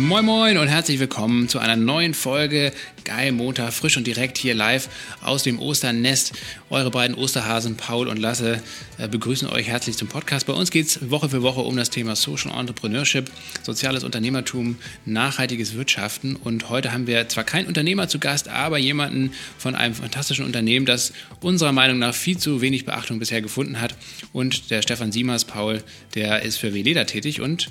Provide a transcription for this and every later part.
Moin Moin und herzlich willkommen zu einer neuen Folge Geil Montag, frisch und direkt hier live aus dem Osternest. Eure beiden Osterhasen Paul und Lasse äh, begrüßen euch herzlich zum Podcast. Bei uns geht es Woche für Woche um das Thema Social Entrepreneurship, soziales Unternehmertum, nachhaltiges Wirtschaften. Und heute haben wir zwar keinen Unternehmer zu Gast, aber jemanden von einem fantastischen Unternehmen, das unserer Meinung nach viel zu wenig Beachtung bisher gefunden hat. Und der Stefan Siemers, Paul, der ist für Veleda tätig und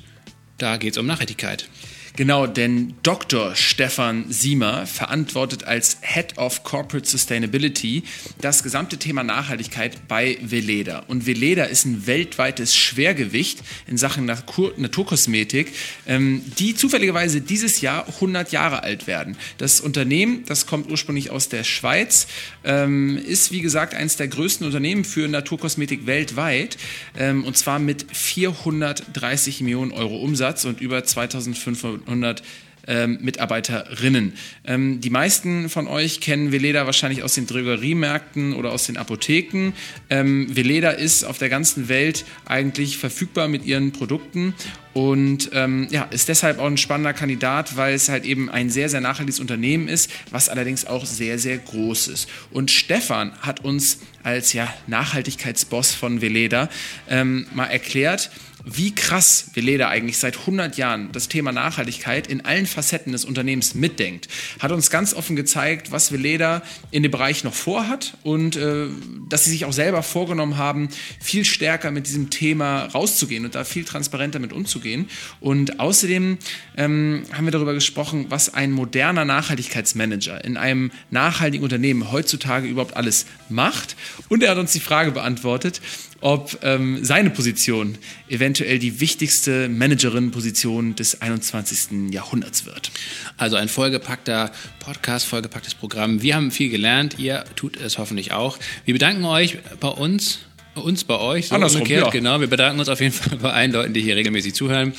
da geht es um Nachhaltigkeit. Genau, denn Dr. Stefan Siemer verantwortet als Head of Corporate Sustainability das gesamte Thema Nachhaltigkeit bei Veleda. Und Veleda ist ein weltweites Schwergewicht in Sachen Natur Naturkosmetik, ähm, die zufälligerweise dieses Jahr 100 Jahre alt werden. Das Unternehmen, das kommt ursprünglich aus der Schweiz, ähm, ist wie gesagt eines der größten Unternehmen für Naturkosmetik weltweit ähm, und zwar mit 430 Millionen Euro Umsatz und über 2500 100 ähm, Mitarbeiterinnen. Ähm, die meisten von euch kennen Veleda wahrscheinlich aus den Drogeriemärkten oder aus den Apotheken. Ähm, Veleda ist auf der ganzen Welt eigentlich verfügbar mit ihren Produkten und ähm, ja, ist deshalb auch ein spannender Kandidat, weil es halt eben ein sehr, sehr nachhaltiges Unternehmen ist, was allerdings auch sehr, sehr groß ist. Und Stefan hat uns als ja, Nachhaltigkeitsboss von Veleda ähm, mal erklärt, wie krass Veleda eigentlich seit 100 Jahren das Thema Nachhaltigkeit in allen Facetten des Unternehmens mitdenkt. Hat uns ganz offen gezeigt, was Veleda in dem Bereich noch vorhat und äh, dass sie sich auch selber vorgenommen haben, viel stärker mit diesem Thema rauszugehen und da viel transparenter mit umzugehen. Und außerdem ähm, haben wir darüber gesprochen, was ein moderner Nachhaltigkeitsmanager in einem nachhaltigen Unternehmen heutzutage überhaupt alles macht. Und er hat uns die Frage beantwortet, ob ähm, seine Position eventuell die wichtigste Managerin-Position des 21. Jahrhunderts wird. Also ein vollgepackter Podcast, vollgepacktes Programm. Wir haben viel gelernt, ihr tut es hoffentlich auch. Wir bedanken euch bei uns uns bei euch, so Andersrum, umgekehrt, ja. genau. Wir bedanken uns auf jeden Fall bei allen Leuten, die hier regelmäßig zuhören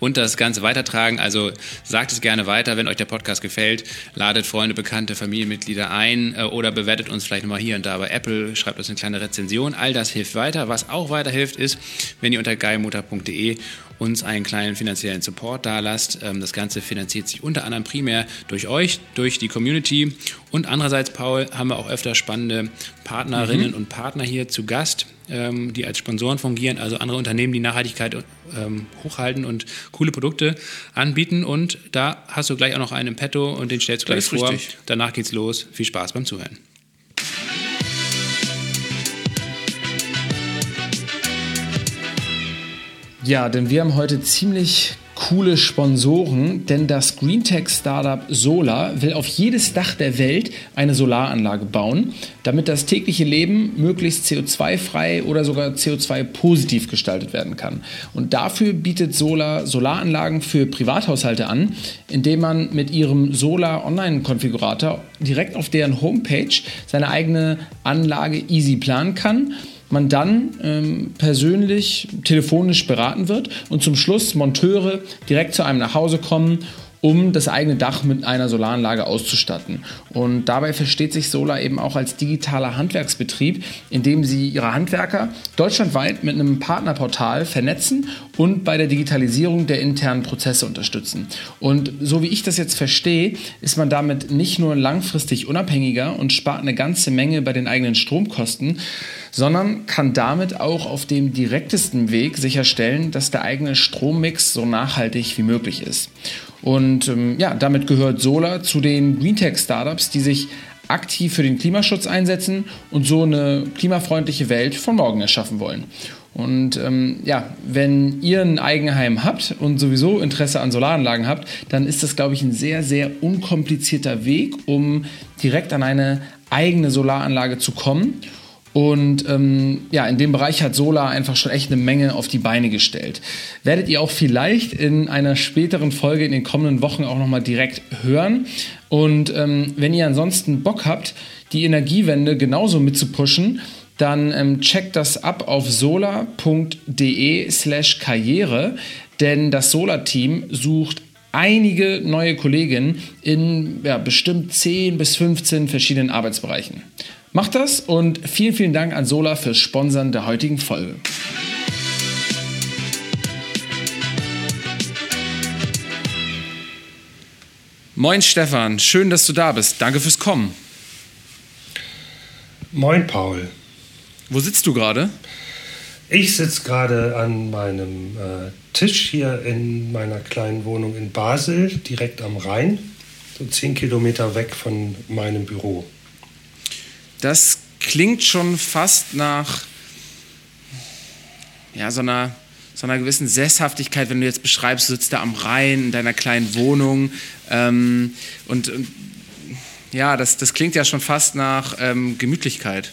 und das Ganze weitertragen. Also sagt es gerne weiter, wenn euch der Podcast gefällt. Ladet Freunde, Bekannte, Familienmitglieder ein äh, oder bewertet uns vielleicht nochmal hier und da bei Apple, schreibt uns eine kleine Rezension. All das hilft weiter. Was auch weiterhilft, ist, wenn ihr unter geilmutter.de uns einen kleinen finanziellen Support dalasst. Ähm, das Ganze finanziert sich unter anderem primär durch euch, durch die Community und andererseits, Paul, haben wir auch öfter spannende Partnerinnen mhm. und Partner hier zu Gast ähm, die als Sponsoren fungieren, also andere Unternehmen, die Nachhaltigkeit ähm, hochhalten und coole Produkte anbieten. Und da hast du gleich auch noch einen im Petto und den stellst du gleich vor. Richtig. Danach geht's los. Viel Spaß beim Zuhören. Ja, denn wir haben heute ziemlich coole Sponsoren, denn das Greentech-Startup Solar will auf jedes Dach der Welt eine Solaranlage bauen, damit das tägliche Leben möglichst CO2-frei oder sogar CO2-positiv gestaltet werden kann. Und dafür bietet Solar Solaranlagen für Privathaushalte an, indem man mit ihrem Solar Online-Konfigurator direkt auf deren Homepage seine eigene Anlage easy planen kann man dann ähm, persönlich telefonisch beraten wird und zum Schluss Monteure direkt zu einem nach Hause kommen um das eigene Dach mit einer Solaranlage auszustatten. Und dabei versteht sich Solar eben auch als digitaler Handwerksbetrieb, indem sie ihre Handwerker deutschlandweit mit einem Partnerportal vernetzen und bei der Digitalisierung der internen Prozesse unterstützen. Und so wie ich das jetzt verstehe, ist man damit nicht nur langfristig unabhängiger und spart eine ganze Menge bei den eigenen Stromkosten, sondern kann damit auch auf dem direktesten Weg sicherstellen, dass der eigene Strommix so nachhaltig wie möglich ist. Und ähm, ja, damit gehört Solar zu den Greentech-Startups, die sich aktiv für den Klimaschutz einsetzen und so eine klimafreundliche Welt von morgen erschaffen wollen. Und ähm, ja, wenn ihr ein Eigenheim habt und sowieso Interesse an Solaranlagen habt, dann ist das, glaube ich, ein sehr, sehr unkomplizierter Weg, um direkt an eine eigene Solaranlage zu kommen. Und ähm, ja, in dem Bereich hat Solar einfach schon echt eine Menge auf die Beine gestellt. Werdet ihr auch vielleicht in einer späteren Folge in den kommenden Wochen auch nochmal direkt hören. Und ähm, wenn ihr ansonsten Bock habt, die Energiewende genauso mitzupushen, dann ähm, checkt das ab auf solar.de slash karriere, denn das Solar-Team sucht einige neue Kolleginnen in ja, bestimmt 10 bis 15 verschiedenen Arbeitsbereichen. Macht das und vielen, vielen Dank an Sola fürs Sponsern der heutigen Folge. Moin Stefan, schön, dass du da bist. Danke fürs Kommen. Moin Paul. Wo sitzt du gerade? Ich sitze gerade an meinem äh, Tisch hier in meiner kleinen Wohnung in Basel, direkt am Rhein, so zehn Kilometer weg von meinem Büro. Das klingt schon fast nach ja, so, einer, so einer gewissen Sesshaftigkeit, wenn du jetzt beschreibst, du sitzt da am Rhein in deiner kleinen Wohnung ähm, und, und, ja, das, das klingt ja schon fast nach ähm, Gemütlichkeit.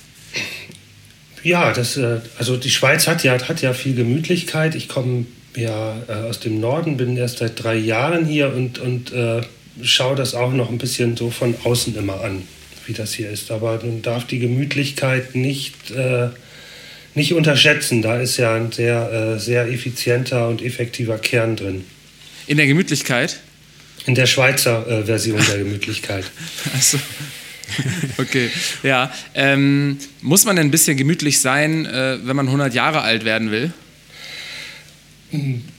Ja, das, äh, also die Schweiz hat ja, hat ja viel Gemütlichkeit. Ich komme ja äh, aus dem Norden, bin erst seit drei Jahren hier und, und äh, schaue das auch noch ein bisschen so von außen immer an, wie das hier ist. Aber man darf die Gemütlichkeit nicht, äh, nicht unterschätzen. Da ist ja ein sehr, äh, sehr effizienter und effektiver Kern drin. In der Gemütlichkeit? In der Schweizer äh, Version der Gemütlichkeit. Achso. okay, ja. Ähm, muss man denn ein bisschen gemütlich sein, äh, wenn man 100 Jahre alt werden will?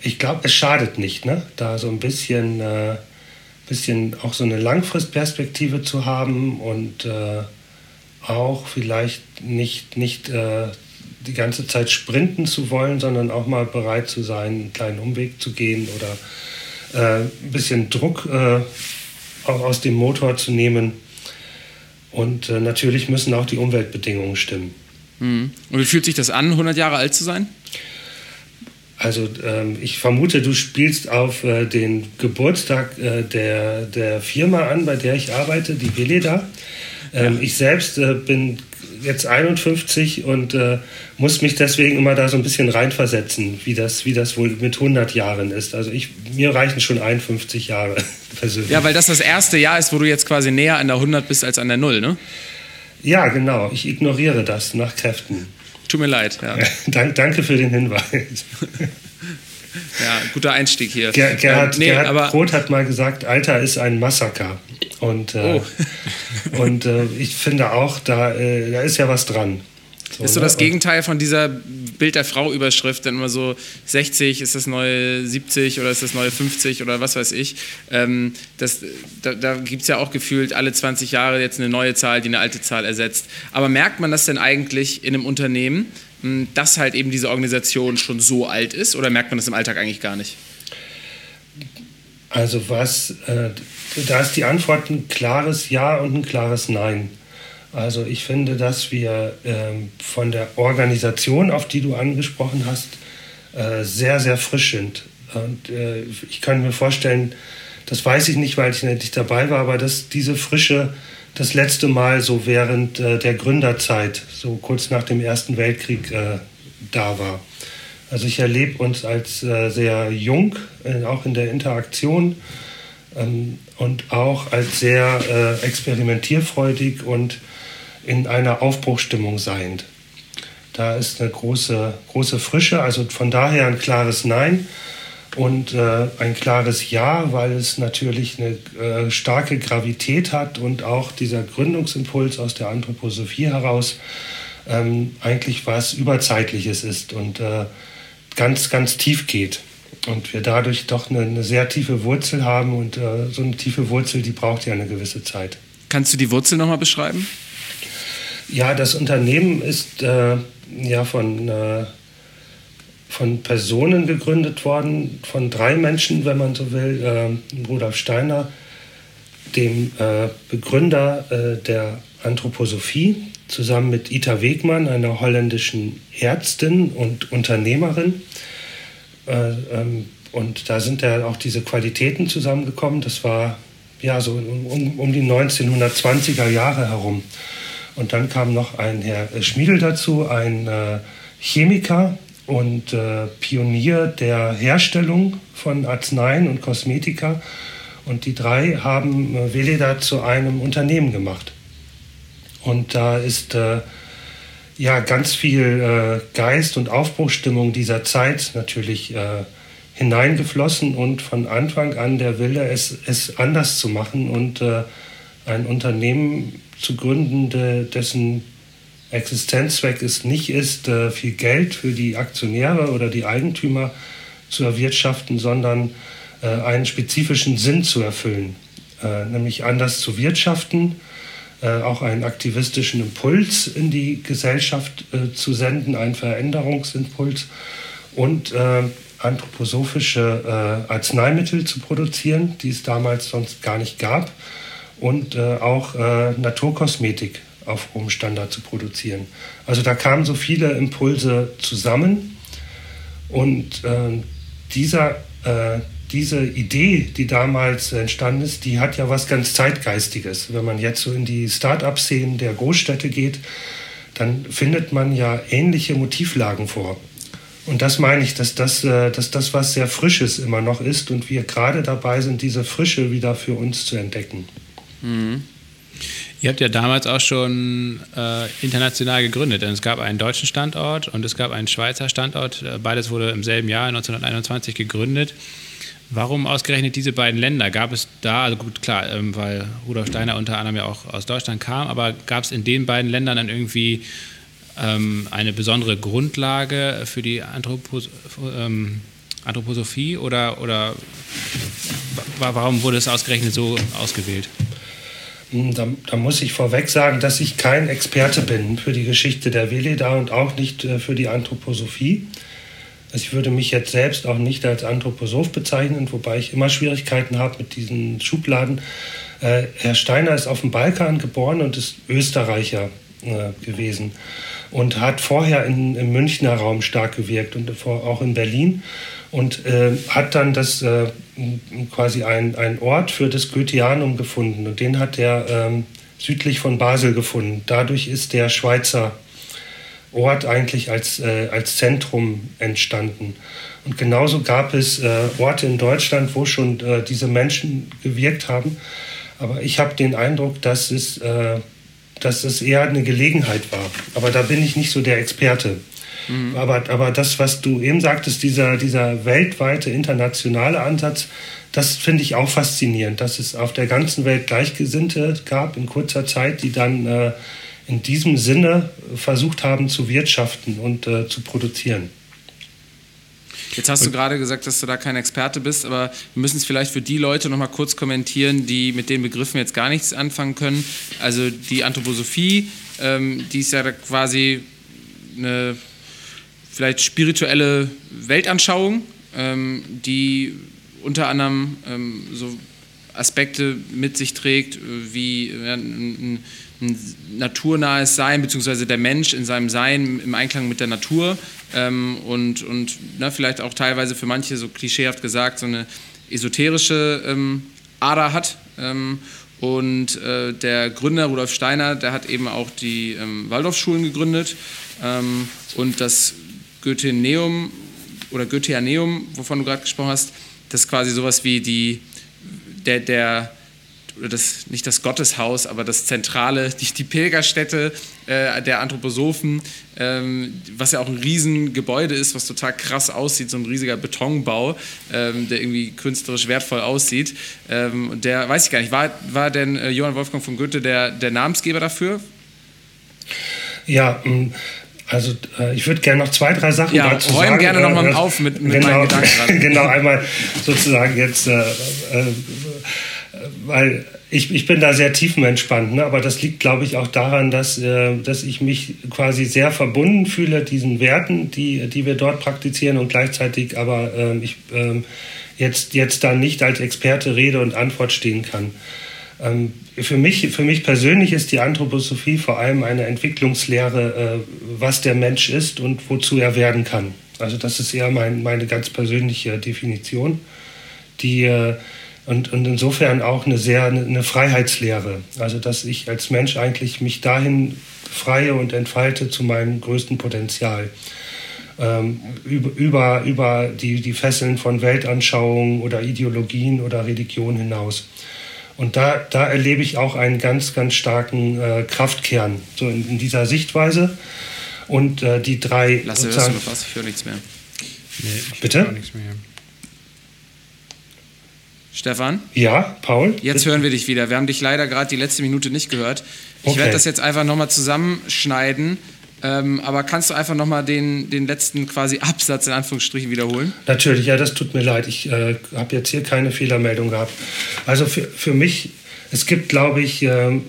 Ich glaube, es schadet nicht, ne? da so ein bisschen, äh, bisschen auch so eine Langfristperspektive zu haben und äh, auch vielleicht nicht, nicht äh, die ganze Zeit sprinten zu wollen, sondern auch mal bereit zu sein, einen kleinen Umweg zu gehen oder äh, ein bisschen Druck äh, auch aus dem Motor zu nehmen und äh, natürlich müssen auch die Umweltbedingungen stimmen. Mhm. Und wie fühlt sich das an, 100 Jahre alt zu sein? Also ähm, ich vermute, du spielst auf äh, den Geburtstag äh, der, der Firma an, bei der ich arbeite, die Veleda. Ähm, ja. Ich selbst äh, bin jetzt 51 und äh, muss mich deswegen immer da so ein bisschen reinversetzen, wie das, wie das wohl mit 100 Jahren ist. Also ich, mir reichen schon 51 Jahre persönlich. Ja, weil das das erste Jahr ist, wo du jetzt quasi näher an der 100 bist als an der 0, ne? Ja, genau. Ich ignoriere das nach Kräften. Tut mir leid, ja. Dank, danke für den Hinweis. Ja, guter Einstieg hier. Ger Gerhard, ähm, nee, Gerhard aber Roth hat mal gesagt, Alter ist ein Massaker. Und, äh, oh. und äh, ich finde auch, da, äh, da ist ja was dran. So, ist so ne? das Gegenteil von dieser Bild der Frau-Überschrift, dann immer so 60 ist das neue 70 oder ist das neue 50 oder was weiß ich. Ähm, das, da da gibt es ja auch gefühlt alle 20 Jahre jetzt eine neue Zahl, die eine alte Zahl ersetzt. Aber merkt man das denn eigentlich in einem Unternehmen, hm, dass halt eben diese Organisation schon so alt ist oder merkt man das im Alltag eigentlich gar nicht? Also was, äh, da ist die Antwort ein klares Ja und ein klares Nein. Also ich finde, dass wir ähm, von der Organisation, auf die du angesprochen hast, äh, sehr, sehr frisch sind. Und äh, ich kann mir vorstellen, das weiß ich nicht, weil ich nicht dabei war, aber dass diese Frische das letzte Mal so während äh, der Gründerzeit, so kurz nach dem Ersten Weltkrieg, äh, da war. Also ich erlebe uns als äh, sehr jung, äh, auch in der Interaktion ähm, und auch als sehr experimentierfreudig und in einer Aufbruchstimmung seiend. Da ist eine große, große Frische, also von daher ein klares Nein und äh, ein klares Ja, weil es natürlich eine äh, starke Gravität hat und auch dieser Gründungsimpuls aus der Anthroposophie heraus ähm, eigentlich was Überzeitliches ist und äh, ganz, ganz tief geht. Und wir dadurch doch eine, eine sehr tiefe Wurzel haben und äh, so eine tiefe Wurzel, die braucht ja eine gewisse Zeit. Kannst du die Wurzel nochmal beschreiben? Ja, das Unternehmen ist äh, ja von, äh, von Personen gegründet worden, von drei Menschen, wenn man so will. Äh, Rudolf Steiner, dem äh, Begründer äh, der Anthroposophie, zusammen mit Ita Wegmann, einer holländischen Ärztin und Unternehmerin. Äh, ähm, und da sind ja auch diese Qualitäten zusammengekommen. Das war ja so um, um die 1920er Jahre herum. Und dann kam noch ein Herr Schmiedel dazu, ein äh, Chemiker und äh, Pionier der Herstellung von Arzneien und Kosmetika. Und die drei haben äh, Veleda zu einem Unternehmen gemacht. Und da ist äh, ja ganz viel äh, Geist und Aufbruchstimmung dieser Zeit natürlich äh, hineingeflossen und von Anfang an der Wille, es, es anders zu machen und äh, ein Unternehmen zu gründen, dessen Existenzzweck es nicht ist, äh, viel Geld für die Aktionäre oder die Eigentümer zu erwirtschaften, sondern äh, einen spezifischen Sinn zu erfüllen. äh, nämlich anders zu wirtschaften, auch einen aktivistischen Impuls in die Gesellschaft zu senden, einen Veränderungsimpuls und anthroposophische Arzneimittel zu produzieren, die es damals sonst gar nicht gab, und auch Naturkosmetik auf hohem Standard zu produzieren. Also da kamen so viele Impulse zusammen und äh, dieser, äh, diese Idee, die damals entstanden ist, die hat ja was ganz Zeitgeistiges. Wenn man jetzt so in die Start-up-Szenen der Großstädte geht, dann findet man ja ähnliche Motivlagen vor. Und das meine ich, dass das, äh, dass das was sehr Frisches immer noch ist und wir gerade dabei sind, diese Frische wieder für uns zu entdecken. Mhm. Ihr habt ja damals auch schon äh, international gegründet, denn es gab einen deutschen Standort und es gab einen Schweizer Standort. Äh, beides wurde im selben Jahr 1921 gegründet. Warum ausgerechnet diese beiden Länder? Gab es da, also gut, klar, ähm, weil Rudolf Steiner unter anderem ja auch aus Deutschland kam, aber gab es in den beiden Ländern dann irgendwie ähm, eine besondere Grundlage für die Anthropos ähm, Anthroposophie oder, oder warum wurde es ausgerechnet so ausgewählt? Hm, da, da, muss ich vorweg sagen, dass ich kein Experte bin für die Geschichte der Veleda und auch nicht äh, für die Anthroposophie. Also ich würde mich jetzt selbst auch nicht als Anthroposoph bezeichnen, wobei ich immer Schwierigkeiten habe mit diesen Schubladen. Äh, Herr Steiner ist auf dem Balkan geboren und ist Österreicher äh, gewesen und hat vorher in, im Münchner Raum stark gewirkt und auch in Berlin und äh, hat dann das äh, quasi ein, ein Ort für das Goetheanum gefunden und den hat er ähm, südlich von Basel gefunden. Dadurch ist der Schweizer Ort eigentlich als, äh, als Zentrum entstanden. Und genauso gab es äh, Orte in Deutschland, wo schon äh, diese Menschen gewirkt haben. Aber ich habe den Eindruck, dass es, äh, dass es eher eine Gelegenheit war. Aber da bin ich nicht so der Experte. Mhm. Aber, aber das, was du eben sagtest, dieser, dieser weltweite internationale Ansatz, das finde ich auch faszinierend, dass es auf der ganzen Welt Gleichgesinnte gab in kurzer Zeit, die dann äh, in diesem Sinne versucht haben zu wirtschaften und äh, zu produzieren. Jetzt hast du gerade gesagt, dass du da kein Experte bist, aber wir müssen es vielleicht für die Leute noch mal kurz kommentieren, die mit den Begriffen jetzt gar nichts anfangen können. Also die Anthroposophie, ähm, die ist ja quasi eine vielleicht spirituelle Weltanschauung, ähm, die unter anderem ähm, so Aspekte mit sich trägt, wie ja, ein, ein, naturnahes Sein, beziehungsweise der Mensch in seinem Sein im Einklang mit der Natur ähm, und, und na, vielleicht auch teilweise für manche so klischeehaft gesagt so eine esoterische ähm, Ader hat. Ähm, und äh, der Gründer Rudolf Steiner, der hat eben auch die ähm, Waldorfschulen gegründet ähm, und das Goetheneum oder Goetheaneum, wovon du gerade gesprochen hast, das ist quasi sowas wie die, der, der das, nicht das Gotteshaus, aber das zentrale, die, die Pilgerstätte äh, der Anthroposophen, ähm, was ja auch ein Riesengebäude ist, was total krass aussieht, so ein riesiger Betonbau, ähm, der irgendwie künstlerisch wertvoll aussieht. Ähm, und der, weiß ich gar nicht, war, war denn äh, Johann Wolfgang von Goethe der, der Namensgeber dafür? Ja, also äh, ich würde gerne noch zwei, drei Sachen ja, dazu sagen. gerne nochmal äh, auf mit, mit genau, meinen Gedanken. genau, einmal sozusagen jetzt, äh, äh, weil ich, ich bin da sehr tiefenentspannt, ne? aber das liegt, glaube ich, auch daran, dass, äh, dass ich mich quasi sehr verbunden fühle, diesen Werten, die, die wir dort praktizieren und gleichzeitig aber ähm, ich ähm, jetzt, jetzt da nicht als Experte Rede und Antwort stehen kann. Ähm, für mich, für mich persönlich ist die Anthroposophie vor allem eine Entwicklungslehre, äh, was der Mensch ist und wozu er werden kann. Also das ist eher mein, meine ganz persönliche Definition, die äh, und, und insofern auch eine sehr eine Freiheitslehre. Also dass ich als Mensch eigentlich mich dahin freie und entfalte zu meinem größten Potenzial. Ähm, über, über, die, die Fesseln von Weltanschauungen oder Ideologien oder Religion hinaus. Und da, da erlebe ich auch einen ganz, ganz starken äh, Kraftkern, so in, in, dieser Sichtweise. Und äh, die drei. Lass hörst du noch was? Ich höre nichts mehr. Nee, ich Bitte? Nichts mehr. Stefan? Ja, Paul? Jetzt hören wir dich wieder. Wir haben dich leider gerade die letzte Minute nicht gehört. Ich okay. werde das jetzt einfach nochmal zusammenschneiden Ähm, aber kannst du einfach nochmal den, den letzten quasi Absatz in Anführungsstrichen wiederholen? Natürlich, ja, das tut mir leid. Ich äh, habe jetzt hier keine Fehlermeldung gehabt. Also für, für mich, es gibt, glaube ich, äh,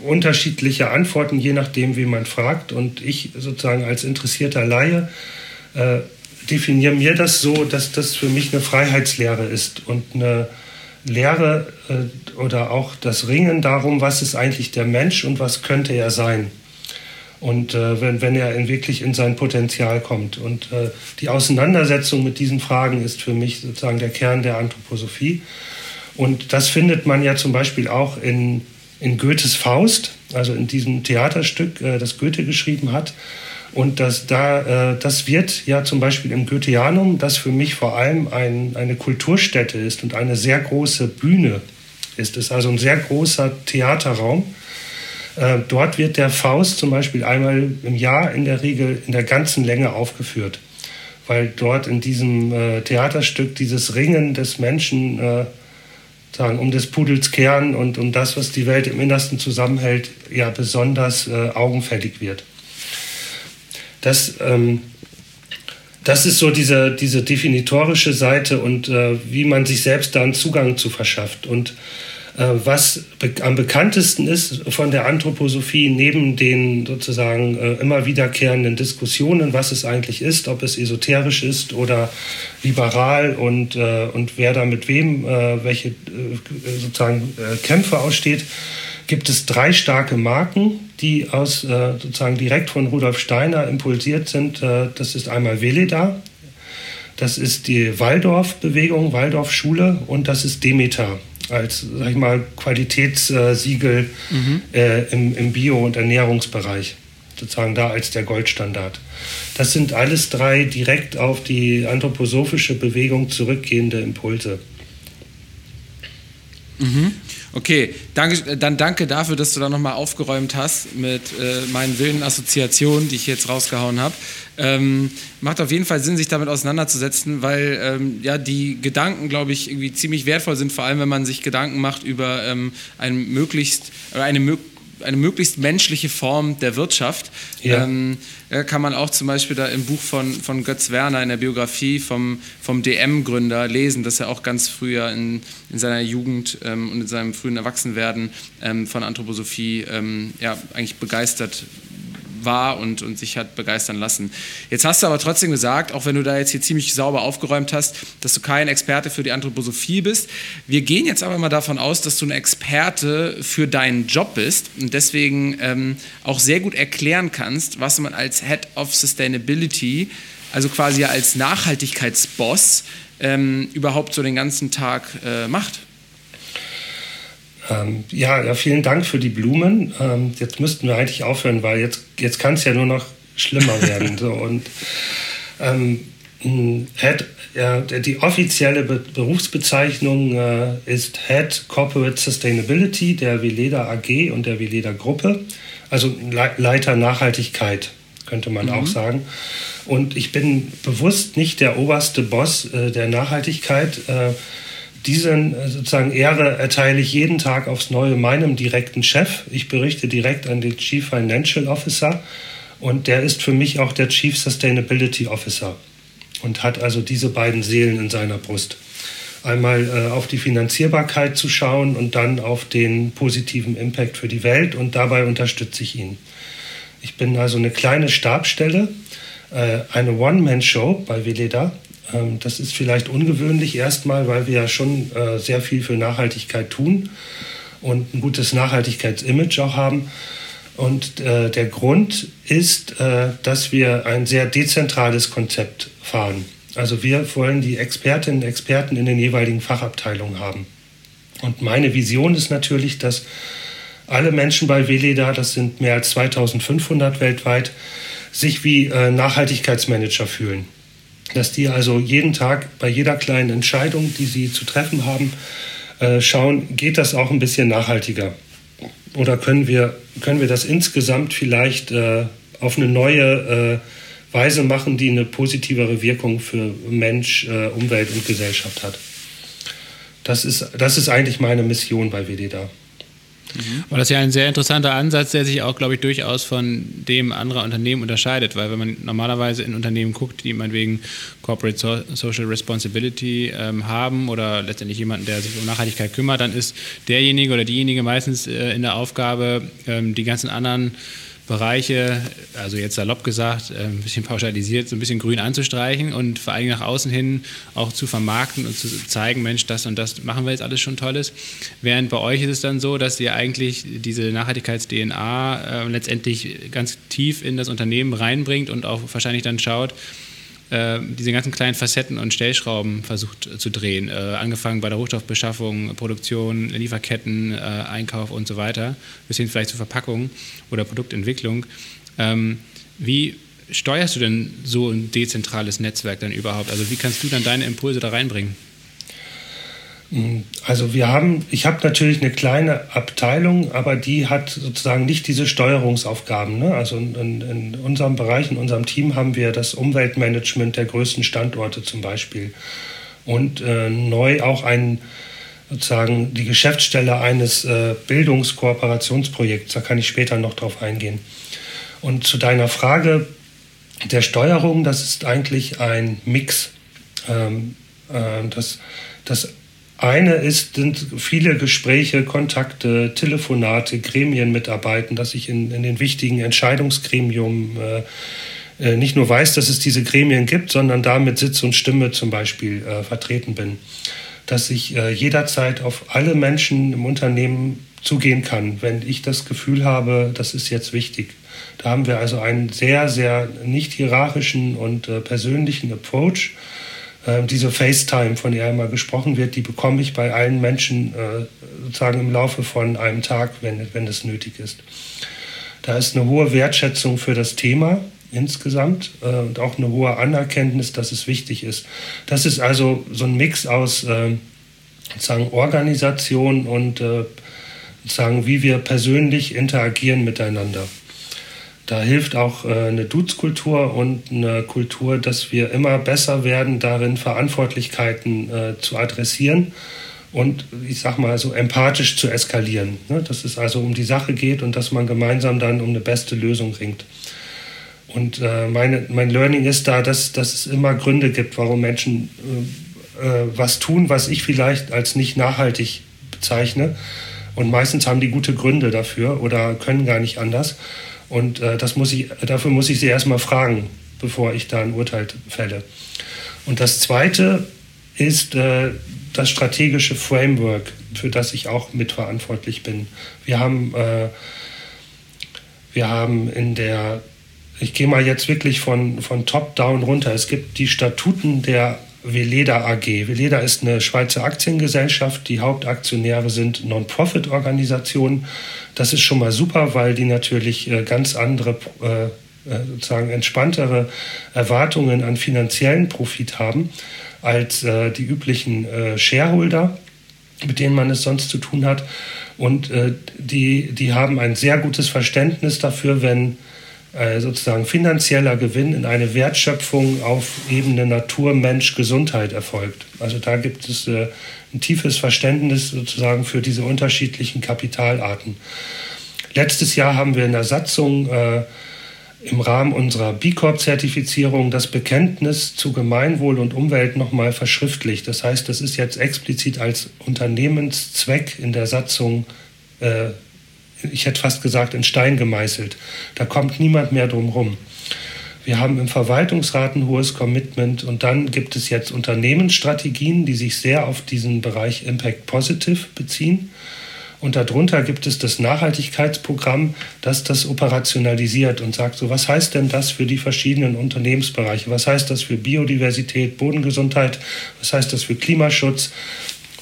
unterschiedliche Antworten, je nachdem, wie man fragt. Und ich sozusagen als interessierter Laie äh, definiere mir das so, dass das für mich eine Freiheitslehre ist und eine Lehre äh, oder auch das Ringen darum, was ist eigentlich der Mensch und was könnte er sein. Und äh, wenn, wenn er in wirklich in sein Potenzial kommt. Und äh, die Auseinandersetzung mit diesen Fragen ist für mich sozusagen der Kern der Anthroposophie. Und das findet man ja zum Beispiel auch in, in Goethes Faust, also in diesem Theaterstück, äh, das Goethe geschrieben hat. Und das, da, äh, das wird ja zum Beispiel im Goetheanum, das für mich vor allem ein, eine Kulturstätte ist und eine sehr große Bühne ist. Es ist also ein sehr großer Theaterraum. Äh, dort wird der Faust zum Beispiel einmal im Jahr in der Regel in der ganzen Länge aufgeführt, weil dort in diesem äh, Theaterstück dieses Ringen des Menschen äh, sagen, um des Pudels Kern und um das, was die Welt im Innersten zusammenhält, ja besonders augenfällig wird. Das, ähm, das ist so diese, diese definitorische Seite und äh, wie man sich selbst da einen Zugang zu verschafft. Und was be am bekanntesten ist von der Anthroposophie, neben den sozusagen äh, immer wiederkehrenden Diskussionen, was es eigentlich ist, ob es esoterisch ist oder liberal und, äh, und wer da mit wem äh, welche äh, sozusagen Kämpfe aussteht, gibt es drei starke Marken, die aus äh, sozusagen direkt von Rudolf Steiner impulsiert sind. Äh, das ist einmal Veleda, das ist die Waldorf-Bewegung, Waldorf-Schule und das ist Demeter als, sag ich mal, Qualitätssiegel mhm. äh, im, im Bio- und Ernährungsbereich. Sozusagen da als der Goldstandard. Das sind alles drei direkt auf die anthroposophische Bewegung zurückgehende Impulse. Mhm. Okay, danke, dann danke dafür, dass du da nochmal aufgeräumt hast mit äh, meinen wilden Assoziationen, die ich jetzt rausgehauen habe. Ähm, macht auf jeden Fall Sinn, sich damit auseinanderzusetzen, weil ähm, ja die Gedanken, glaube ich, irgendwie ziemlich wertvoll sind, vor allem wenn man sich Gedanken macht über ähm, ein möglichst, eine möglichst eine möglichst menschliche Form der Wirtschaft. Ja. Ähm, kann man auch zum Beispiel da im Buch von, von Götz Werner in der Biografie vom, vom DM-Gründer lesen, dass er auch ganz früher in, in seiner Jugend ähm, und in seinem frühen Erwachsenwerden ähm, von Anthroposophie ähm, ja, eigentlich begeistert war und, und sich hat begeistern lassen. Jetzt hast du aber trotzdem gesagt, auch wenn du da jetzt hier ziemlich sauber aufgeräumt hast, dass du kein Experte für die Anthroposophie bist. Wir gehen jetzt aber mal davon aus, dass du ein Experte für deinen Job bist und deswegen ähm, auch sehr gut erklären kannst, was man als Head of Sustainability, also quasi als Nachhaltigkeitsboss, ähm, überhaupt so den ganzen Tag äh, macht. Ähm, ja, ja, vielen Dank für die Blumen. Ähm, jetzt müssten wir eigentlich aufhören, weil jetzt, jetzt kann es ja nur noch schlimmer werden. so. Und ähm, Head, ja, die offizielle Be Berufsbezeichnung äh, ist Head Corporate Sustainability der Veleda AG und der Veleda Gruppe. Also Le Leiter Nachhaltigkeit, könnte man mhm. auch sagen. Und ich bin bewusst nicht der oberste Boss äh, der Nachhaltigkeit. Äh, diesen äh, sozusagen Ehre erteile ich jeden Tag aufs Neue meinem direkten Chef. Ich berichte direkt an den Chief Financial Officer und der ist für mich auch der Chief Sustainability Officer und hat also diese beiden Seelen in seiner Brust. Einmal äh, auf die Finanzierbarkeit zu schauen und dann auf den positiven Impact für die Welt und dabei unterstütze ich ihn. Ich bin also eine kleine Stabstelle, äh, eine One-Man-Show bei Veleda das ist vielleicht ungewöhnlich erstmal, weil wir ja schon äh, sehr viel für Nachhaltigkeit tun und ein gutes Nachhaltigkeitsimage auch haben. Und äh, der Grund ist, äh, dass wir ein sehr dezentrales Konzept fahren. Also wir wollen die Expertinnen und Experten in den jeweiligen Fachabteilungen haben. Und meine Vision ist natürlich, dass alle Menschen bei Veleda, das sind mehr als 2500 weltweit, sich wie äh, Nachhaltigkeitsmanager fühlen dass die also jeden Tag bei jeder kleinen Entscheidung, die sie zu treffen haben, äh, schauen, geht das auch ein bisschen nachhaltiger? Oder können wir, können wir das insgesamt vielleicht äh, auf eine neue äh, Weise machen, die eine positivere Wirkung für Mensch, Umwelt und Gesellschaft hat? Das ist, das ist eigentlich meine Mission bei WDDA. Mhm. Aber das ist ja ein sehr interessanter Ansatz, der sich auch, glaube ich, durchaus von dem anderer Unternehmen unterscheidet, weil wenn man normalerweise in Unternehmen guckt, die meinetwegen Corporate so Social Responsibility ähm, haben oder letztendlich jemanden, der sich um Nachhaltigkeit kümmert, dann ist derjenige oder diejenige meistens äh, in der Aufgabe, ähm, die ganzen anderen Bereiche, also jetzt salopp gesagt, äh, ein bisschen pauschalisiert, so ein bisschen grün anzustreichen und vor allem nach außen hin auch zu vermarkten und zu zeigen, Mensch, das und das machen wir jetzt alles schon Tolles. Während bei euch ist es dann so, dass ihr eigentlich diese Nachhaltigkeits-DNA äh, letztendlich ganz tief in das Unternehmen reinbringt und auch wahrscheinlich dann schaut, äh, diese ganzen kleinen Facetten und Stellschrauben versucht äh, zu drehen. Äh, angefangen bei der Rohstoffbeschaffung, Produktion, Lieferketten, Einkauf und so weiter, bis hin vielleicht zur Verpackung oder Produktentwicklung. Ähm, wie steuerst du denn so ein dezentrales Netzwerk dann überhaupt? Also wie kannst du dann deine Impulse da reinbringen? Also wir haben, ich habe natürlich eine kleine Abteilung, aber die hat sozusagen nicht diese Steuerungsaufgaben. Ne? Also in, in, unserem Bereich, in unserem Team haben wir das Umweltmanagement der größten Standorte zum Beispiel und äh, neu auch ein sozusagen die Geschäftsstelle eines äh, Bildungskooperationsprojekts. Da kann ich später noch drauf eingehen. Und zu deiner Frage der Steuerung, das ist eigentlich ein Mix. Ähm, äh, das, das eine ist, sind viele Gespräche, Kontakte, Telefonate, Gremienmitarbeiten, dass ich in, in den wichtigen Entscheidungsgremium äh, äh, nicht nur weiß, dass es diese Gremien gibt, sondern da mit Sitz und Stimme zum Beispiel äh, vertreten bin. Dass ich äh, jederzeit auf alle Menschen im Unternehmen zugehen kann, wenn ich das Gefühl habe, das ist jetzt wichtig. Da haben wir also einen sehr, sehr nicht hierarchischen und äh, persönlichen Approach diese FaceTime, von der immer gesprochen wird, die bekomme ich bei allen Menschen äh, sozusagen im Laufe von einem Tag, wenn, wenn es nötig ist. Da ist eine hohe Wertschätzung für das Thema insgesamt äh, und auch eine hohe Anerkenntnis, dass es wichtig ist. Das ist also so ein Mix aus äh, sozusagen Organisation und sozusagen, wie wir persönlich interagieren miteinander. Da hilft auch äh, eine Dudes-Kultur und eine Kultur, dass wir immer besser werden, darin Verantwortlichkeiten äh, zu adressieren und ich sag mal so empathisch zu eskalieren. Ne? Dass es also um die Sache geht und dass man gemeinsam dann um eine beste Lösung ringt. Und äh, meine, mein Learning ist da, dass, dass es immer Gründe gibt, warum Menschen was tun, was ich vielleicht als nicht nachhaltig bezeichne. Und meistens haben die gute Gründe dafür oder können gar nicht anders. Und äh, das muss ich, dafür muss ich sie erstmal fragen, bevor ich da ein Urteil fälle. Und das Zweite ist äh, das strategische Framework, für das ich auch mitverantwortlich bin. Wir haben, äh, wir haben in der, ich gehe mal jetzt wirklich von, von top-down runter. Es gibt die Statuten der Veleda AG. Veleda ist eine Schweizer Aktiengesellschaft. Die Hauptaktionäre sind Non-Profit-Organisationen. Das ist schon mal super, weil die natürlich äh, ganz andere, äh, äh, sozusagen entspanntere Erwartungen an finanziellen Profit haben als die üblichen Shareholder, mit denen man es sonst zu tun hat. Und die, die haben ein sehr gutes Verständnis dafür, wenn sozusagen finanzieller Gewinn in eine Wertschöpfung auf Ebene Natur, Mensch, Gesundheit erfolgt. Also da gibt es ein tiefes Verständnis sozusagen für diese unterschiedlichen Kapitalarten. Letztes Jahr haben wir in der Satzung äh, im Rahmen unserer B Corp-Zertifizierung das Bekenntnis zu Gemeinwohl und Umwelt nochmal verschriftlicht. Das heißt, das ist jetzt explizit als Unternehmenszweck in der Satzung, äh, ich hätte fast gesagt, in Stein gemeißelt. Da kommt niemand mehr drum rum. Wir haben im Verwaltungsrat ein hohes Commitment und dann gibt es jetzt Unternehmensstrategien, die sich sehr auf diesen Bereich Impact Positive beziehen. Und darunter gibt es das Nachhaltigkeitsprogramm, das das operationalisiert und sagt, so was heißt denn das für die verschiedenen Unternehmensbereiche? Was heißt das für Biodiversität, Bodengesundheit? Was heißt das für Klimaschutz?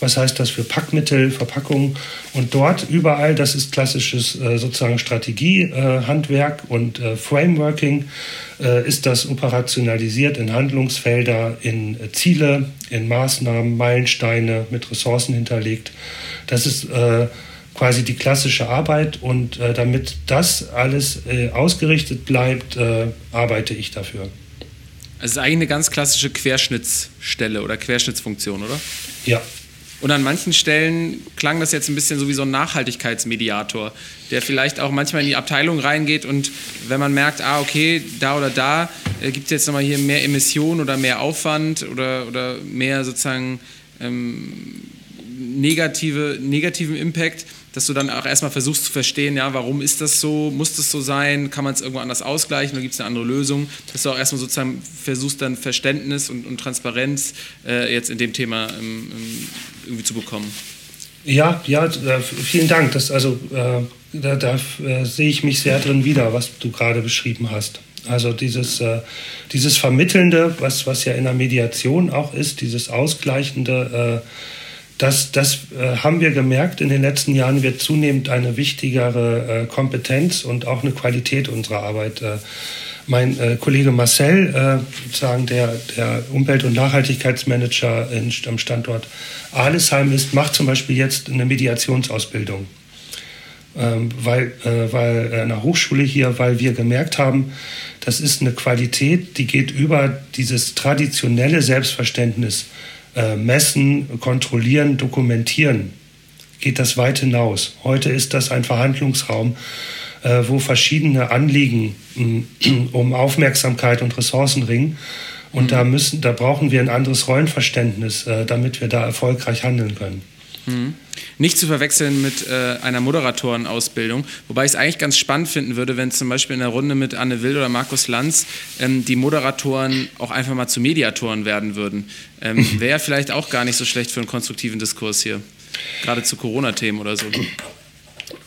Was heißt das für Packmittel, Verpackungen? Und dort überall, das ist klassisches äh, sozusagen Strategiehandwerk äh, und äh, Frameworking, äh, ist das operationalisiert in Handlungsfelder, in äh, Ziele, in Maßnahmen, Meilensteine mit Ressourcen hinterlegt. Das ist äh, quasi die klassische Arbeit und damit das alles ausgerichtet bleibt, arbeite ich dafür. Es ist eigentlich eine ganz klassische Querschnittsstelle oder Querschnittsfunktion, oder? Ja, Und an manchen Stellen klang das jetzt ein bisschen so wie so ein Nachhaltigkeitsmediator, der vielleicht auch manchmal in die Abteilung reingeht und wenn man merkt, ah, okay, da oder da äh, gibt es jetzt nochmal hier mehr Emissionen oder mehr Aufwand oder, oder mehr sozusagen ähm, negative, negativen Impact, dass du dann auch erstmal versuchst zu verstehen, ja, warum ist das so, muss das so sein, kann man es irgendwo anders ausgleichen oder gibt es eine andere Lösung, dass du auch erstmal sozusagen versuchst dann Verständnis und, und Transparenz äh, jetzt in dem Thema ähm, ähm irgendwie zu bekommen. Ja, ja, äh, vielen Dank. Das, also, äh, da, da äh, sehe ich mich sehr drin wieder, was du gerade beschrieben hast. Also dieses, äh, dieses Vermittelnde, was, was ja in der Mediation auch ist, dieses Ausgleichende, äh, das, das äh, haben wir gemerkt, in den letzten Jahren wird zunehmend eine wichtigere äh, Kompetenz und auch eine Qualität unserer Arbeit. Äh, mein äh, Kollege Marcel, äh, sozusagen der, der Umwelt- und Nachhaltigkeitsmanager in, am Standort Alesheim ist, macht zum Beispiel jetzt eine Mediationsausbildung. Ähm, weil, äh, weil einer Hochschule hier, weil wir gemerkt haben, das ist eine Qualität, die geht über dieses traditionelle Selbstverständnis äh, messen, kontrollieren, dokumentieren, geht das weit hinaus. Heute ist das ein Verhandlungsraum, äh, wo verschiedene Anliegen um Aufmerksamkeit und Ressourcen ringen. Und mhm. da müssen, da brauchen wir ein anderes Rollenverständnis, äh, damit wir da erfolgreich handeln können. Mhm. Nicht zu verwechseln mit äh, einer Moderatorenausbildung, wobei ich es eigentlich ganz spannend finden würde, wenn zum Beispiel in der Runde mit Anne Will oder Markus Lanz ähm, die Moderatoren auch einfach mal zu Mediatoren werden würden. Ähm, Wäre vielleicht auch gar nicht so schlecht für einen konstruktiven Diskurs hier, gerade zu Corona-Themen oder so.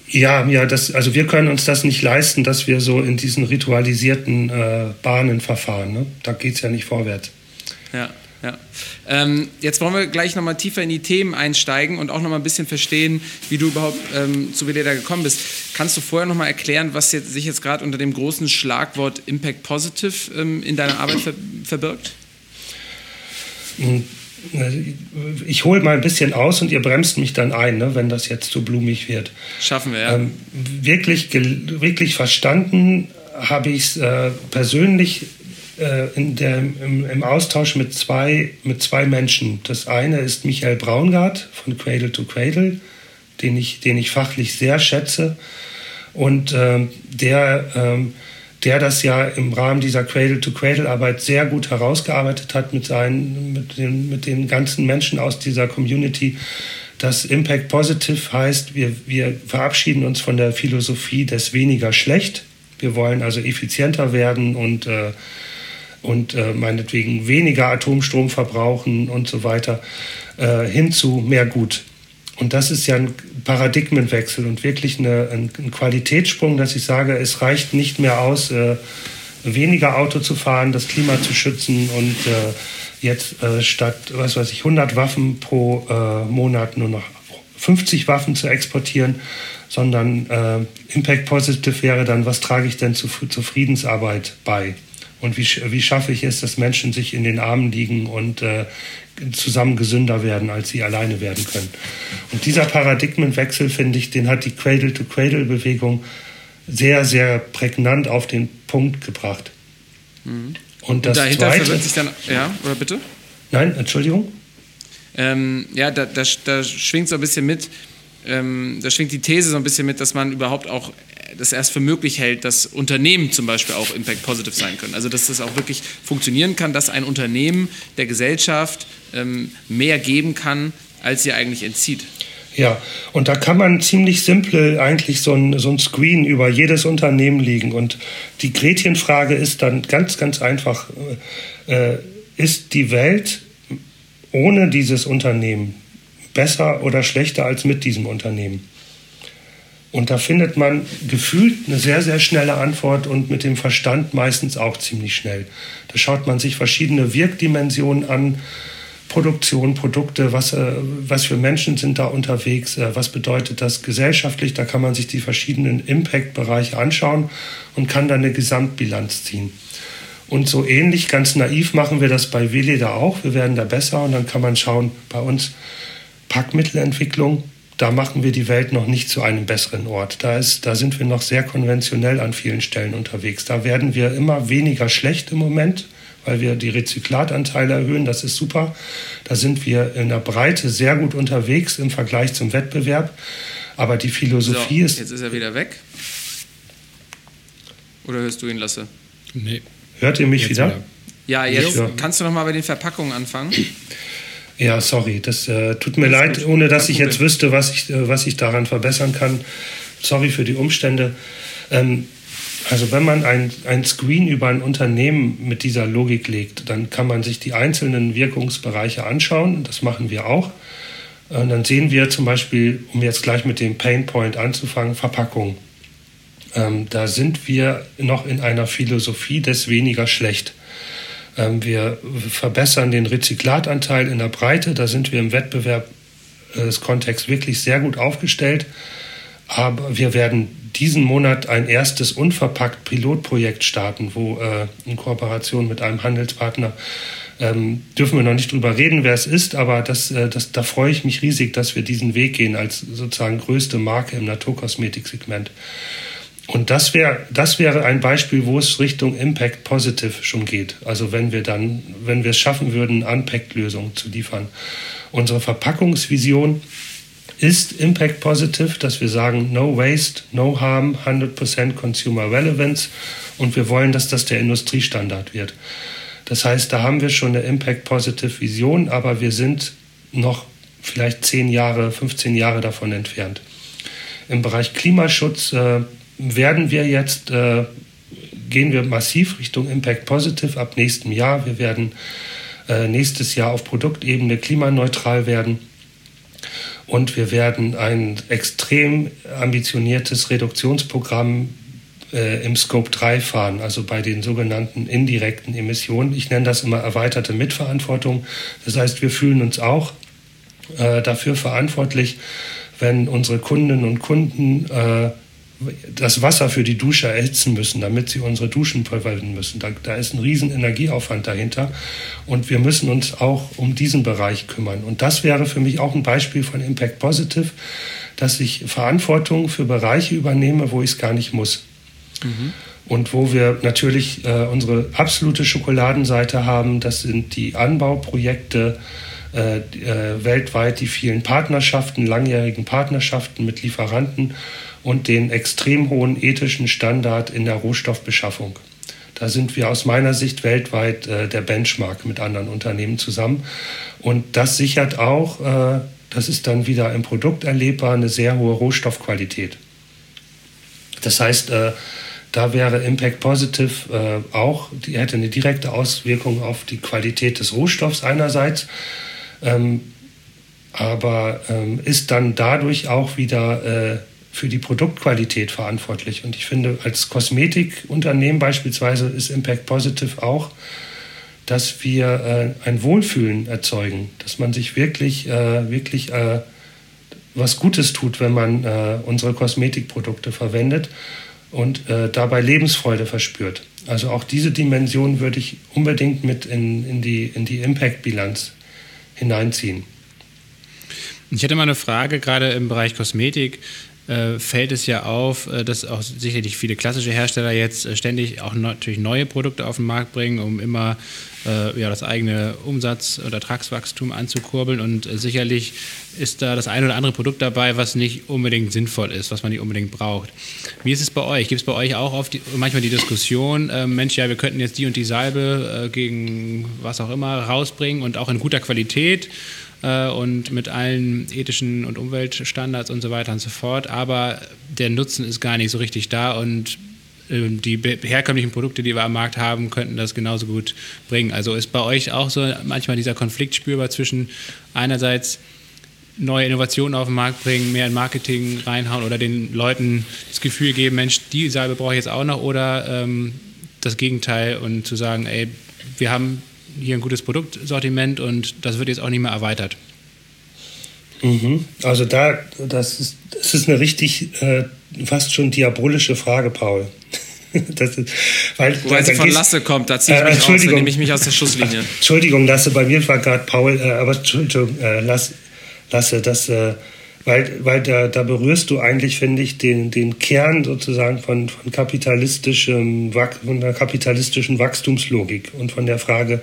Ja, ja, das, also wir können uns das nicht leisten, dass wir so in diesen ritualisierten äh, Bahnen verfahren. Ne? Da geht es ja nicht vorwärts. Ja. Ja. Ähm, jetzt wollen wir gleich nochmal tiefer in die Themen einsteigen und auch nochmal ein bisschen verstehen, wie du überhaupt ähm, zu Veleda gekommen bist. Kannst du vorher nochmal erklären, was jetzt, sich jetzt gerade unter dem großen Schlagwort Impact Positive ähm, in deiner Arbeit ver verbirgt? Hm, ich hole mal ein bisschen aus und ihr bremst mich dann ein, ne, wenn das jetzt zu blumig wird. Schaffen wir, ja. Ähm, wirklich, wirklich verstanden habe ich es äh, persönlich äh, in der, im, im, Austausch mit zwei, mit zwei Menschen. Das eine ist Michael Braungart von Cradle to Cradle, den ich, den ich fachlich sehr schätze und ähm, der, ähm, der das ja im Rahmen dieser Cradle-to-Cradle-Arbeit sehr gut herausgearbeitet hat mit, seinen, mit, den, mit den ganzen Menschen aus dieser Community. Das Impact Positive heißt, wir, wir verabschieden uns von der Philosophie des weniger schlecht. Wir wollen also effizienter werden und äh, und äh, meinetwegen weniger Atomstrom verbrauchen und so weiter, äh, hin zu mehr Gut. Und das ist ja ein Paradigmenwechsel und wirklich eine, ein, ein, Qualitätssprung, dass ich sage, es reicht nicht mehr aus, äh, weniger Auto zu fahren, das Klima zu schützen und äh, jetzt äh, statt, was weiß ich, 100 Waffen pro äh, Monat nur noch 50 Waffen zu exportieren, sondern Impact Positive wäre dann, was trage ich denn zu, zur Friedensarbeit bei? Und wie, wie schaffe ich es, dass Menschen sich in den Armen liegen und äh, zusammen gesünder werden, als sie alleine werden können. Und dieser Paradigmenwechsel, finde ich, den hat die Cradle-to-Cradle-Bewegung sehr, sehr prägnant auf den Punkt gebracht. Mhm. Und, das und dahinter zweite, verbirgt sich dann, ja, oder bitte? Nein, Entschuldigung. Ähm, ja, da, da, da, schwingt so ein bisschen mit, ähm, da schwingt die These so ein bisschen mit, dass man überhaupt auch das erst für möglich hält, dass Unternehmen zum Beispiel auch Impact Positive sein können. Also dass das auch wirklich funktionieren kann, dass ein Unternehmen der Gesellschaft ähm, mehr geben kann, als sie eigentlich entzieht. Ja, und da kann man ziemlich simpel eigentlich so ein, so ein Screen über jedes Unternehmen liegen. Und die Gretchenfrage ist dann ganz, ganz einfach, äh, ist die Welt ohne dieses Unternehmen besser oder schlechter als mit diesem Unternehmen? Und da findet man gefühlt eine sehr, sehr schnelle Antwort und mit dem Verstand meistens auch ziemlich schnell. Da schaut man sich verschiedene Wirkdimensionen an, Produktion, Produkte, was, äh, was für Menschen sind da unterwegs, äh, was bedeutet das gesellschaftlich. Da kann man sich die verschiedenen Impact-Bereiche anschauen und kann dann eine Gesamtbilanz ziehen. Und so ähnlich, ganz naiv machen wir das bei Veleda auch. Wir werden da besser und dann kann man schauen, bei uns Packmittelentwicklung, da machen wir die Welt noch nicht zu einem besseren Ort. Da, ist, da sind wir noch sehr konventionell an vielen Stellen unterwegs. Da werden wir immer weniger schlecht im Moment, weil wir die Rezyklatanteile erhöhen. Das ist super. Da sind wir in der Breite sehr gut unterwegs im Vergleich zum Wettbewerb. Aber die Philosophie so, ist. Jetzt ist er wieder weg. Oder hörst du ihn, Lasse? Nee. Hört ihr mich wieder? wieder? Ja, jetzt ja. kannst du noch mal bei den Verpackungen anfangen. Ja, sorry, das äh, tut mir das leid, ohne dass ich jetzt wüsste, was ich, äh, was ich daran verbessern kann. Sorry für die Umstände. Ähm, also wenn man ein, ein Screen über ein Unternehmen mit dieser Logik legt, dann kann man sich die einzelnen Wirkungsbereiche anschauen. Das machen wir auch. Und dann sehen wir zum Beispiel, um jetzt gleich mit dem Pain Point anzufangen, Verpackung. Ähm, da sind wir noch in einer Philosophie des weniger schlecht. Ähm, wir verbessern den Rezyklatanteil in der Breite. Da sind wir im Wettbewerb äh, wirklich sehr gut aufgestellt. Aber wir werden diesen Monat ein erstes unverpackt Pilotprojekt starten, wo äh, in Kooperation mit einem Handelspartner ähm, dürfen wir noch nicht drüber reden, wer es ist, aber das, äh, das, da freue ich mich riesig, dass wir diesen Weg gehen als sozusagen größte Marke im Naturkosmetiksegment. Und das wäre das wäre ein Beispiel, wo es Richtung Impact Positive schon geht. Also wenn wir dann, wenn wir es schaffen würden, Unpacked-Lösungen zu liefern. Unsere Verpackungsvision ist Impact Positive, dass wir sagen, no waste, no harm, 100% Consumer Relevance und wir wollen, dass das der Industriestandard wird. Das heißt, da haben wir schon eine Impact Positive Vision, aber wir sind noch vielleicht 10 Jahre, 15 Jahre davon entfernt. Im Bereich Klimaschutz äh, werden wir jetzt, äh, gehen wir massiv Richtung Impact Positive ab nächstem Jahr. Wir werden äh, nächstes Jahr auf Produktebene klimaneutral werden. Und wir werden ein extrem ambitioniertes Reduktionsprogramm äh, im Scope 3 fahren, also bei den sogenannten indirekten Emissionen. Ich nenne das immer erweiterte Mitverantwortung. Das heißt, wir fühlen uns auch äh, dafür verantwortlich, wenn unsere Kundinnen und Kunden äh, das Wasser für die Dusche erhitzen müssen, damit sie unsere Duschen verwalten müssen. Da, da, ist ein riesen Energieaufwand dahinter und wir müssen uns auch um diesen Bereich kümmern. Und das wäre für mich auch ein Beispiel von Impact Positive, dass ich Verantwortung für Bereiche übernehme, wo ich es gar nicht muss. Mhm. Und wo wir natürlich äh, unsere absolute Schokoladenseite haben, das sind die Anbauprojekte äh, äh, weltweit, die vielen Partnerschaften, langjährigen Partnerschaften mit Lieferanten und den extrem hohen ethischen Standard in der Rohstoffbeschaffung. Da sind wir aus meiner Sicht weltweit äh, der Benchmark mit anderen Unternehmen zusammen. Und das sichert auch, äh, das ist dann wieder im Produkt erlebbar, eine sehr hohe Rohstoffqualität. Das heißt, äh, da wäre Impact Positive äh, auch, die hätte eine direkte Auswirkung auf die Qualität des Rohstoffs einerseits, ähm, aber ähm, ist dann dadurch auch wieder äh, für die Produktqualität verantwortlich. Und ich finde, als Kosmetikunternehmen beispielsweise ist Impact Positive auch, dass wir äh, ein Wohlfühlen erzeugen, dass man sich wirklich, äh, wirklich äh, was Gutes tut, wenn man äh, unsere Kosmetikprodukte verwendet und äh, dabei Lebensfreude verspürt. Also auch diese Dimension würde ich unbedingt mit in, in die, in die Impact-Bilanz hineinziehen. Ich hätte mal eine Frage, gerade im Bereich Kosmetik äh, fällt es ja auf, äh, dass auch sicherlich viele klassische Hersteller jetzt äh, ständig auch natürlich neue Produkte auf den Markt bringen, um immer äh, ja, das eigene Umsatz- oder Ertragswachstum anzukurbeln. Und äh, sicherlich ist da das eine oder andere Produkt dabei, was nicht unbedingt sinnvoll ist, was man nicht unbedingt braucht. Wie ist es bei euch? Gibt es bei euch auch die, manchmal die Diskussion, äh, Mensch, ja, wir könnten jetzt die und die Salbe gegen was auch immer rausbringen und auch in guter Qualität? Äh, und mit allen ethischen und Umweltstandards und so weiter und so fort. Aber der Nutzen ist gar nicht so richtig da und äh, die herkömmlichen Produkte, die wir am Markt haben, könnten das genauso gut bringen. Also ist bei euch auch so manchmal dieser Konflikt spürbar zwischen einerseits neue Innovationen auf den Markt bringen, mehr in Marketing reinhauen oder den Leuten das Gefühl geben, Mensch, die Salbe brauche ich jetzt auch noch oder ähm, das Gegenteil und zu sagen, ey, wir haben hier ein gutes Produktsortiment und das wird jetzt auch nicht mehr erweitert. Mhm. Also da, das ist, das ist eine richtig äh, fast schon diabolische Frage, Paul. das ist, weil, weil sie von Lasse kommt, da ziehe ich äh, mich raus, nehme ich mich aus der Schusslinie. Entschuldigung, Lasse, bei mir war gerade Paul, äh, aber Entschuldigung, äh, Lasse, Lasse, das, äh, weil, weil da, da berührst du eigentlich, finde ich, den, den Kern sozusagen von, von, kapitalistischem, von der kapitalistischen Wachstumslogik und von der Frage,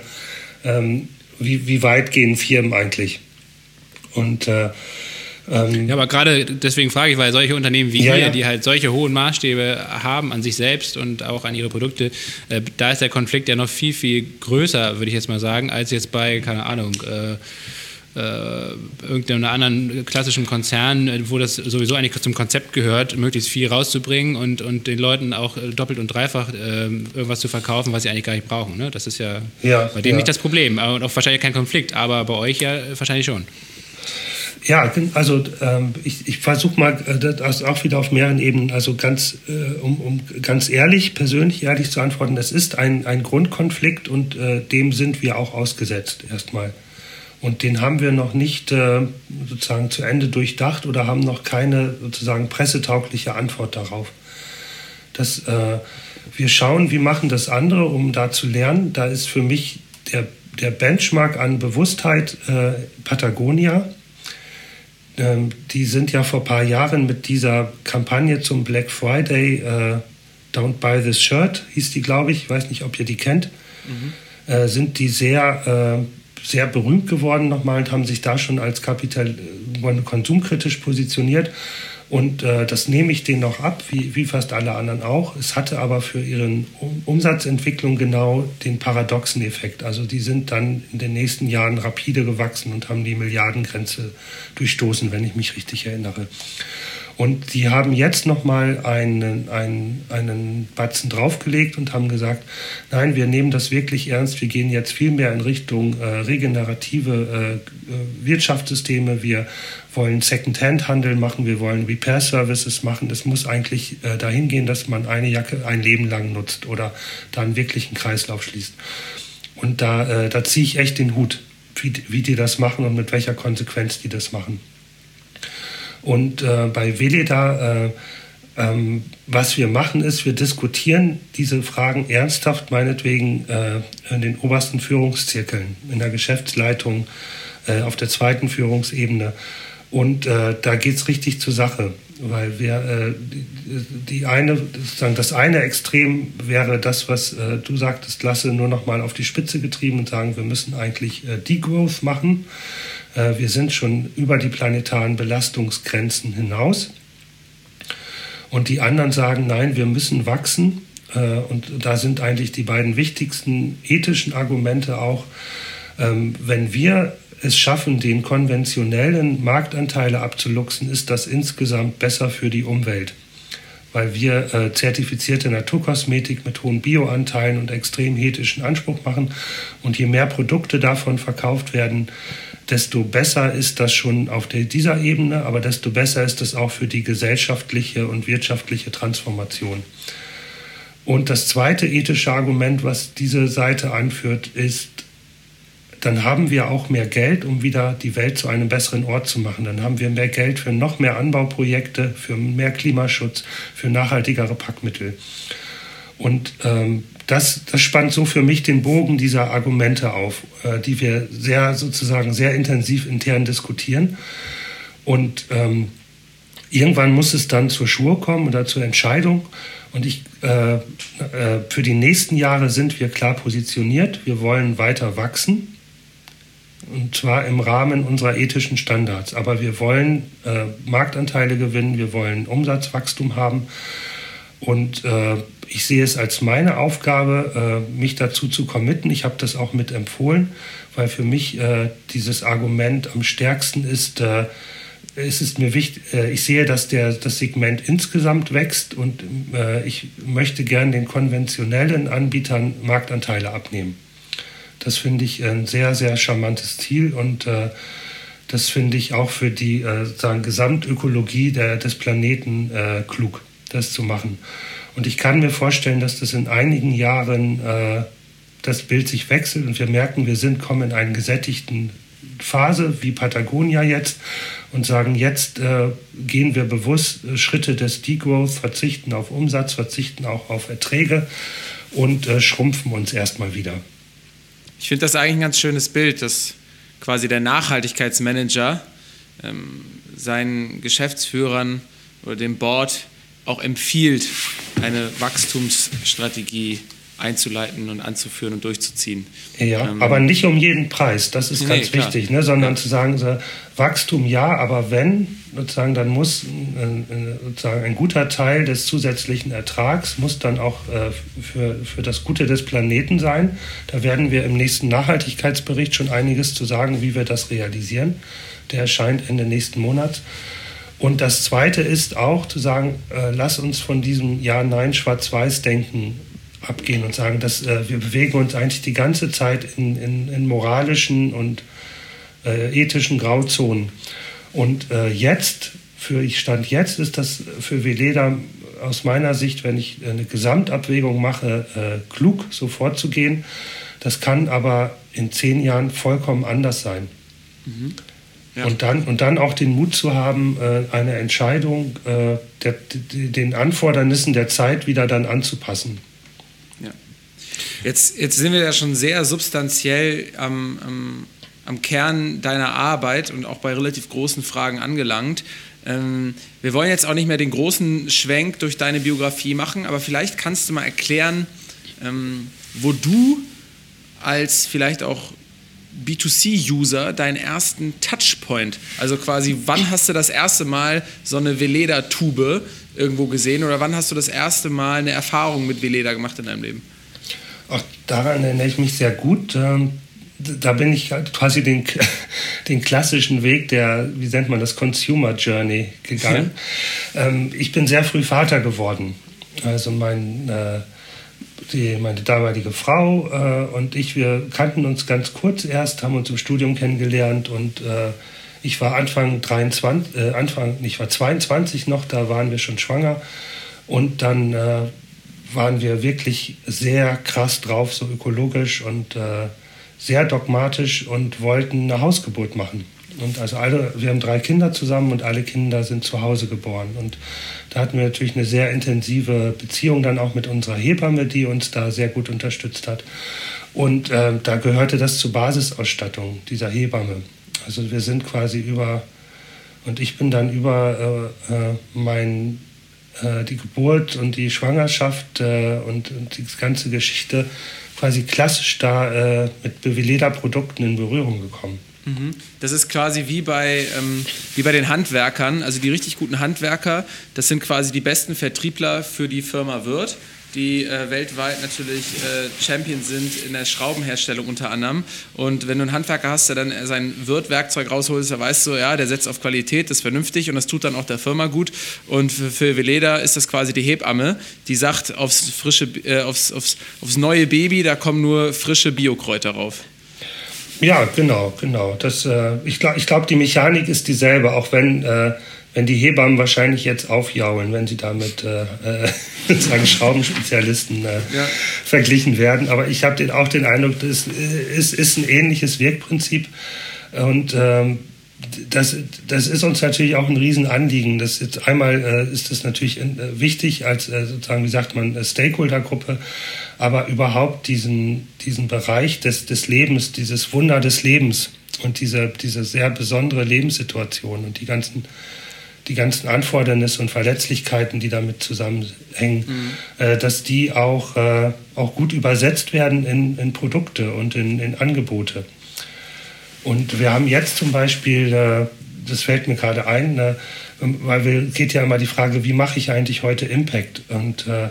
ähm, wie, wie weit gehen Firmen eigentlich? Und äh, ähm, ja, aber gerade deswegen frage ich, weil solche Unternehmen wie ja, ihr, ja. die halt solche hohen Maßstäbe haben an sich selbst und auch an ihre Produkte, äh, da ist der Konflikt ja noch viel, viel größer, würde ich jetzt mal sagen, als jetzt bei, keine Ahnung, äh, äh, irgendeinem anderen klassischen Konzern, äh, wo das sowieso eigentlich zum Konzept gehört, möglichst viel rauszubringen und, und den Leuten auch äh, doppelt und dreifach äh, irgendwas zu verkaufen, was sie eigentlich gar nicht brauchen. Ne? Das ist ja, ja bei denen ja. nicht das Problem und auch wahrscheinlich kein Konflikt, aber bei euch ja wahrscheinlich schon. Ja, also ähm, ich, ich versuche mal äh, das auch wieder auf mehreren Ebenen, also ganz, äh, um, um ganz ehrlich, persönlich ehrlich zu antworten, das ist ein, ein Grundkonflikt und äh, dem sind wir auch ausgesetzt erstmal. Und den haben wir noch nicht äh, sozusagen zu Ende durchdacht oder haben noch keine sozusagen pressetaugliche Antwort darauf. Das, äh, wir schauen, wie machen das andere, um da zu lernen. Da ist für mich der, der Benchmark an Bewusstheit äh, Patagonia ähm, die sind ja vor ein paar Jahren mit dieser Kampagne zum Black Friday, äh, Don't Buy This Shirt, hieß die, glaube ich, ich weiß nicht, ob ihr die kennt, mhm. äh, sind die sehr, äh, sehr berühmt geworden nochmal und haben sich da schon als Kapital äh, konsumkritisch positioniert. Und äh, das nehme ich denen noch ab, wie, wie fast alle anderen auch. Es hatte aber für ihren um Umsatzentwicklung genau den paradoxen Effekt. Also die sind dann in den nächsten Jahren rapide gewachsen und haben die Milliardengrenze durchstoßen, wenn ich mich richtig erinnere. Und die haben jetzt nochmal einen, einen, einen Batzen draufgelegt und haben gesagt, nein, wir nehmen das wirklich ernst, wir gehen jetzt viel mehr in Richtung äh, regenerative äh, Wirtschaftssysteme, wir wollen Second-Hand-Handel machen, wir wollen Repair-Services machen. Es muss eigentlich äh, dahin gehen, dass man eine Jacke ein Leben lang nutzt oder dann wirklich einen Kreislauf schließt. Und da, äh, da ziehe ich echt den Hut, wie, wie die das machen und mit welcher Konsequenz die das machen. Und äh, bei Veleda, äh, ähm, was wir machen, ist, wir diskutieren diese Fragen ernsthaft, meinetwegen äh, in den obersten Führungszirkeln, in der Geschäftsleitung, äh, auf der zweiten Führungsebene. Und äh, da geht es richtig zur Sache, weil wir äh, die, eine, sozusagen das eine Extrem wäre das, was du sagtest, Lasse, nur noch mal auf die Spitze getrieben und sagen, wir müssen eigentlich Degrowth machen. Äh, wir sind schon über die planetaren Belastungsgrenzen hinaus. Und die anderen sagen, nein, wir müssen wachsen. Äh, und da sind eigentlich die beiden wichtigsten ethischen Argumente auch, ähm, wenn wir es schaffen, den konventionellen Marktanteile abzuluxen, ist das insgesamt besser für die Umwelt. Weil wir äh, zertifizierte Naturkosmetik mit hohen Bioanteilen und extrem ethischen Anspruch machen. Und je mehr Produkte davon verkauft werden, desto besser ist das schon auf dieser Ebene, aber desto besser ist es auch für die gesellschaftliche und wirtschaftliche Transformation. Und das zweite ethische Argument, was diese Seite anführt, ist, dann haben wir auch mehr Geld, um wieder die Welt zu einem besseren Ort zu machen. Dann haben wir mehr Geld für noch mehr Anbauprojekte, für mehr Klimaschutz, für nachhaltigere Packmittel. Und ähm, das, das spannt so für mich den Bogen dieser Argumente auf, äh, die wir sehr sozusagen sehr intensiv intern diskutieren. Und ähm, irgendwann muss es dann zur Schur kommen oder zur Entscheidung. Und ich, äh, äh, für die nächsten Jahre sind wir klar positioniert. Wir wollen weiter wachsen. Und zwar im Rahmen unserer ethischen Standards. Aber wir wollen äh, Marktanteile gewinnen, wir wollen Umsatzwachstum haben. Und äh, ich sehe es als meine Aufgabe, äh, mich dazu zu committen. Ich habe das auch mit empfohlen, weil für mich äh, dieses Argument am stärksten ist, äh, es ist mir wichtig, ich sehe, dass der, das Segment insgesamt wächst und ich möchte gern den konventionellen Anbietern Marktanteile abnehmen. Das finde ich ein sehr, sehr charmantes Ziel und das finde ich auch für die sagen, Gesamtökologie der, des Planeten klug, das zu machen. Und ich kann mir vorstellen, dass das in einigen Jahren äh, das Bild sich wechselt und wir merken, wir sind, kommen in einen gesättigten Phase wie Patagonia jetzt und sagen, jetzt äh, gehen wir bewusst äh, Schritte des Degrowth, verzichten auf Umsatz, verzichten auch auf Erträge und äh, schrumpfen uns erstmal wieder. Ich finde das eigentlich ein ganz schönes Bild, dass quasi der Nachhaltigkeitsmanager ähm, seinen Geschäftsführern oder dem Board auch empfiehlt, eine Wachstumsstrategie einzuleiten und anzuführen und durchzuziehen. Ja, ähm, aber nicht um jeden Preis, das ist ganz nee, wichtig, ne? sondern ja. zu sagen, so, Wachstum ja, aber wenn, sozusagen, dann muss äh, sozusagen ein guter Teil des zusätzlichen Ertrags muss dann auch äh, für, für das Gute des Planeten sein. Da werden wir im nächsten Nachhaltigkeitsbericht schon einiges zu sagen, wie wir das realisieren. Der erscheint Ende nächsten Monats. Und das Zweite ist auch zu sagen, äh, lass uns von diesem Ja-Nein, Schwarz-Weiß-Denken abgehen und sagen, dass äh, wir bewegen uns eigentlich die ganze Zeit in, in, in moralischen und äh, ethischen Grauzonen. Und äh, jetzt, für ich stand jetzt, ist das für Veleda aus meiner Sicht, wenn ich eine Gesamtabwägung mache, äh, klug, so vorzugehen. Das kann aber in zehn Jahren vollkommen anders sein. Mhm. Ja. Und, dann, und dann auch den Mut zu haben, äh, eine Entscheidung äh, der, den Anfordernissen der Zeit wieder dann anzupassen. Jetzt, jetzt sind wir ja schon sehr substanziell am, am, am Kern deiner Arbeit und auch bei relativ großen Fragen angelangt. Ähm, wir wollen jetzt auch nicht mehr den großen Schwenk durch deine Biografie machen, aber vielleicht kannst du mal erklären, ähm, wo du als vielleicht auch B2C-User deinen ersten Touchpoint, also quasi, wann hast du das erste Mal so eine Veleda-Tube irgendwo gesehen oder wann hast du das erste Mal eine Erfahrung mit Veleda gemacht in deinem Leben? Auch daran erinnere ich mich sehr gut. Ähm, da bin ich halt quasi den, den klassischen Weg der, wie nennt man das, Consumer Journey gegangen. Ja. Ähm, ich bin sehr früh Vater geworden. Also mein, äh, die, meine damalige Frau äh, und ich, wir kannten uns ganz kurz erst, haben uns im Studium kennengelernt und äh, ich war Anfang 23, äh, Anfang, ich war 22 noch, da waren wir schon schwanger und dann äh, waren wir wirklich sehr krass drauf, so ökologisch und äh, sehr dogmatisch und wollten eine Hausgeburt machen. Und also alle, wir haben drei Kinder zusammen und alle Kinder sind zu Hause geboren. Und da hatten wir natürlich eine sehr intensive Beziehung dann auch mit unserer Hebamme, die uns da sehr gut unterstützt hat. Und äh, da gehörte das zur Basisausstattung dieser Hebamme. Also wir sind quasi über, und ich bin dann über äh, äh mein äh, die Geburt und die Schwangerschaft äh, und, und, die ganze Geschichte quasi klassisch da äh, mit Bevileda-Produkten in Berührung gekommen. Das ist quasi wie bei, ähm, wie bei den Handwerkern. Also die richtig guten Handwerker, das sind quasi die besten Vertriebler für die Firma Wirt die äh, weltweit natürlich äh, Champion sind in der Schraubenherstellung unter anderem. Und wenn du einen Handwerker hast, der dann sein Wirtwerkzeug rausholt, der weiß so, ja, der setzt auf Qualität, das ist vernünftig und das tut dann auch der Firma gut. Und für, für Veleda ist das quasi die Hebamme, die sagt, aufs, frische, äh, aufs, aufs, aufs neue Baby, da kommen nur frische Biokräuter rauf. Ja, genau, genau. Das, äh, ich glaube, ich glaub, die Mechanik ist dieselbe, auch wenn äh, wenn die Hebammen wahrscheinlich jetzt aufjaulen, wenn sie damit äh, äh, sagen Schraubenspezialisten äh, ja. verglichen werden. Aber ich habe auch den Eindruck, das ist, ist ein ähnliches Wirkprinzip. Und ähm, das, das ist uns natürlich auch ein Riesenanliegen. Das ist, einmal äh, ist das natürlich äh, wichtig als äh, sozusagen, wie sagt man, Stakeholder-Gruppe, aber überhaupt diesen, diesen Bereich des, des Lebens, dieses Wunder des Lebens und diese, diese sehr besondere Lebenssituation und die ganzen die ganzen Anfordernisse und Verletzlichkeiten, die damit zusammenhängen, mhm. äh, dass die auch, äh, auch gut übersetzt werden in, in Produkte und in, in, Angebote. Und wir haben jetzt zum Beispiel, äh, das fällt mir gerade ein, äh, weil wir geht ja immer die Frage, wie mache ich eigentlich heute Impact? Und äh,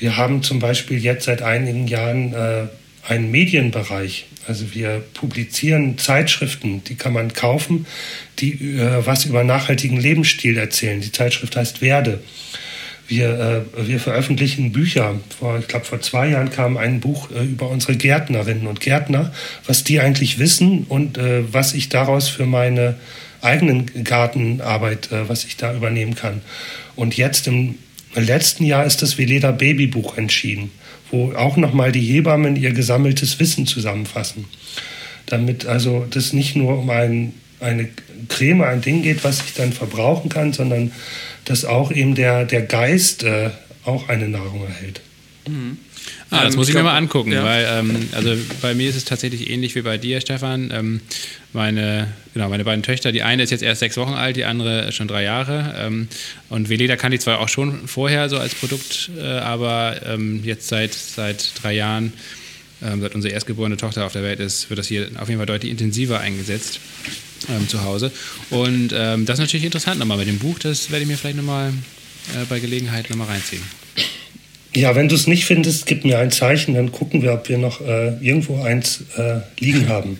wir haben zum Beispiel jetzt seit einigen Jahren äh, einen Medienbereich. Also wir publizieren Zeitschriften, die kann man kaufen, die äh, was über nachhaltigen Lebensstil erzählen. Die Zeitschrift heißt Werde. Wir, äh, wir veröffentlichen Bücher. Vor, ich glaube, vor zwei Jahren kam ein Buch äh, über unsere Gärtnerinnen und Gärtner, was die eigentlich wissen und äh, was ich daraus für meine eigenen Gartenarbeit, äh, was ich da übernehmen kann. Und jetzt im letzten Jahr ist das Veleda Babybuch entschieden wo auch nochmal die Hebammen ihr gesammeltes Wissen zusammenfassen. Damit also das nicht nur um ein, eine Creme, ein Ding geht, was ich dann verbrauchen kann, sondern dass auch eben der, der Geist äh, auch eine Nahrung erhält. Mhm. Ah, das ähm, muss ich, ich glaub, mir mal angucken, ja. weil ähm, also bei mir ist es tatsächlich ähnlich wie bei dir, Stefan. Ähm, meine, genau, meine beiden Töchter. Die eine ist jetzt erst sechs Wochen alt, die andere schon drei Jahre. Ähm, und Veleda kannte ich zwar auch schon vorher so als Produkt, äh, aber ähm, jetzt seit, seit drei Jahren, ähm, seit unsere erstgeborene Tochter auf der Welt ist, wird das hier auf jeden Fall deutlich intensiver eingesetzt ähm, zu Hause. Und ähm, das ist natürlich interessant nochmal mit dem Buch, das werde ich mir vielleicht nochmal äh, bei Gelegenheit nochmal reinziehen. Ja, wenn du es nicht findest, gib mir ein Zeichen, dann gucken wir, ob wir noch äh, irgendwo eins äh, liegen haben.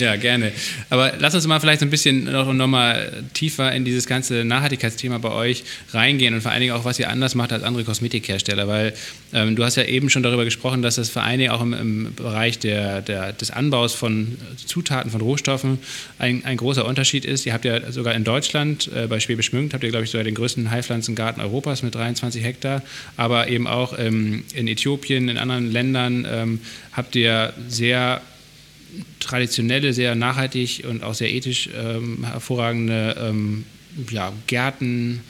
Ja, gerne. Aber lass uns mal vielleicht so ein bisschen noch, noch mal tiefer in dieses ganze Nachhaltigkeitsthema bei euch reingehen und vor allen Dingen auch, was ihr anders macht als andere Kosmetikhersteller, weil ähm, du hast ja eben schon darüber gesprochen, dass das vor allen Dingen auch im, im Bereich der, der, des Anbaus von Zutaten, von Rohstoffen ein, ein, großer Unterschied ist. Ihr habt ja sogar in Deutschland, äh, bei Schwäbisch Münd, habt ihr, glaube ich, sogar den größten Heilpflanzengarten Europas mit 23 Hektar, aber eben auch ähm, in Äthiopien, in anderen Ländern ähm, habt ihr sehr traditionelle, sehr nachhaltig und auch sehr ethisch ähm, hervorragende ähm, ja, Gärten,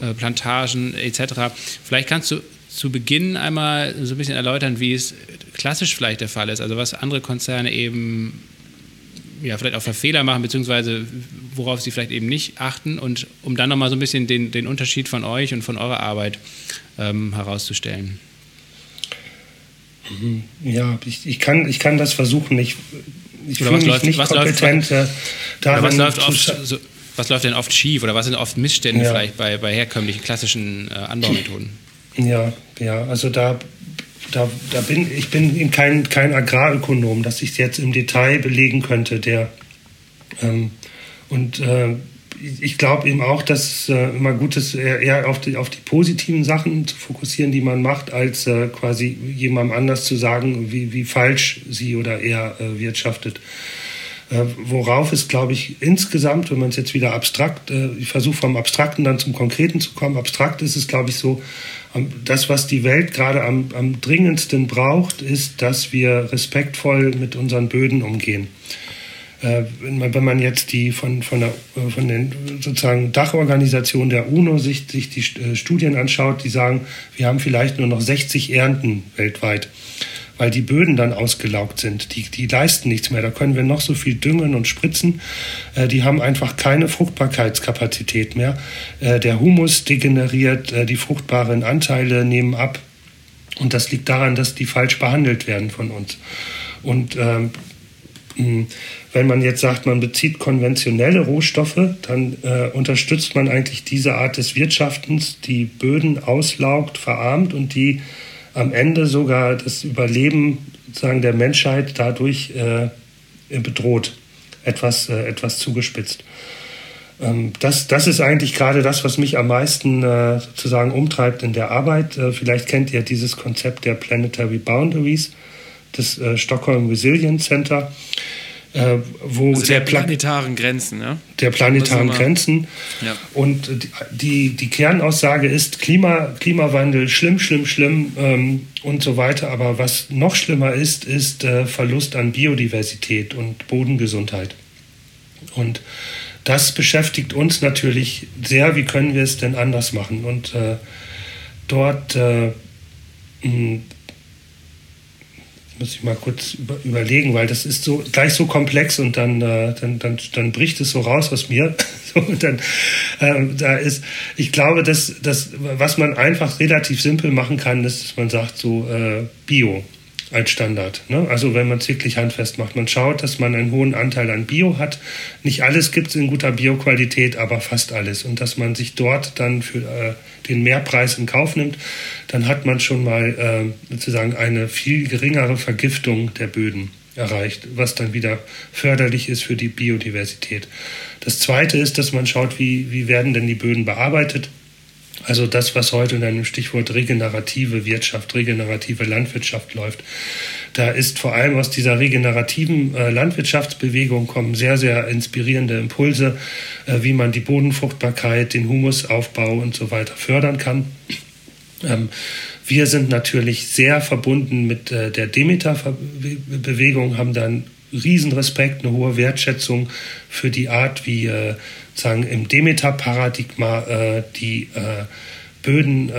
äh, Plantagen etc. Vielleicht kannst du zu Beginn einmal so ein bisschen erläutern, wie es klassisch vielleicht der Fall ist, also was andere Konzerne eben ja, vielleicht auch für Fehler machen, beziehungsweise worauf sie vielleicht eben nicht achten und um dann nochmal so ein bisschen den, den Unterschied von euch und von eurer Arbeit ähm, herauszustellen. Mhm. Ja, ich, ich, kann, ich kann das versuchen. Ich, ich fühle mich läuft, nicht kompetent läuft, darin was läuft, oft, so, was läuft denn oft schief oder was sind oft Missstände ja. vielleicht bei, bei herkömmlichen klassischen äh, Anbaumethoden? Ja, ja, also da, da, da bin ich bin kein, kein Agrarökonom, dass ich es jetzt im Detail belegen könnte. Der ähm, und äh, ich glaube eben auch, dass äh, immer gut ist, eher auf die, auf die positiven Sachen zu fokussieren, die man macht, als äh, quasi jemandem anders zu sagen, wie, wie falsch sie oder er äh, wirtschaftet. Äh, worauf es, glaube ich, insgesamt, wenn man es jetzt wieder abstrakt, äh, ich versuche vom Abstrakten dann zum Konkreten zu kommen, abstrakt ist es, glaube ich, so, das, was die Welt gerade am, am dringendsten braucht, ist, dass wir respektvoll mit unseren Böden umgehen. Äh, wenn, man, wenn man jetzt die von, von, der, äh, von den sozusagen Dachorganisationen der UNO sich, sich die äh, Studien anschaut, die sagen, wir haben vielleicht nur noch 60 Ernten weltweit, weil die Böden dann ausgelaugt sind. Die, die leisten nichts mehr. Da können wir noch so viel düngen und spritzen. die haben einfach keine Fruchtbarkeitskapazität mehr. der Humus degeneriert, die fruchtbaren Anteile nehmen ab. Und das liegt daran, dass die falsch behandelt werden von uns. Und ähm, wenn man jetzt sagt, man bezieht konventionelle Rohstoffe, dann äh, unterstützt man eigentlich diese Art des Wirtschaftens, die Böden auslaugt, verarmt und die am Ende sogar das Überleben sagen, der Menschheit dadurch äh, bedroht. Etwas, äh, etwas zugespitzt. Ähm, das, das ist eigentlich gerade das, was mich am meisten äh, sozusagen umtreibt in der Arbeit. Äh, vielleicht kennt ihr dieses Konzept der Planetary Boundaries des äh, Stockholm Resilience Center äh, wo also der planetaren Grenzen, ja? Der planetaren Grenzen. Ja. Und die, die Kernaussage ist Klima, Klimawandel, schlimm, schlimm, schlimm ähm, und so weiter. Aber was noch schlimmer ist, ist äh, Verlust an Biodiversität und Bodengesundheit. Und das beschäftigt uns natürlich sehr. Wie können wir es denn anders machen? Und äh, dort äh, muss ich mal kurz überlegen, weil das ist so gleich so komplex und dann, äh, dann, dann, dann bricht es so raus aus mir. so, dann, äh, da ist, ich glaube, dass, dass was man einfach relativ simpel machen kann, ist, dass man sagt so äh, Bio als Standard. Ne? Also wenn man es wirklich handfest macht. Man schaut, dass man einen hohen Anteil an Bio hat. Nicht alles gibt es in guter Bioqualität, aber fast alles. Und dass man sich dort dann für äh, den Mehrpreis in Kauf nimmt, dann hat man schon mal äh, sozusagen eine viel geringere Vergiftung der Böden erreicht, was dann wieder förderlich ist für die Biodiversität. Das Zweite ist, dass man schaut, wie, wie werden denn die Böden bearbeitet also das, was heute in einem Stichwort regenerative Wirtschaft, regenerative Landwirtschaft läuft. Da ist vor allem aus dieser regenerativen äh, Landwirtschaftsbewegung kommen sehr, sehr inspirierende Impulse, äh, wie man die Bodenfruchtbarkeit, den Humusaufbau und so weiter fördern kann. Ähm, wir sind natürlich sehr verbunden mit äh, der Demeter-Bewegung, haben dann Riesenrespekt, eine hohe Wertschätzung für die Art, wie äh, sagen im Demeter-Paradigma äh, die äh, Böden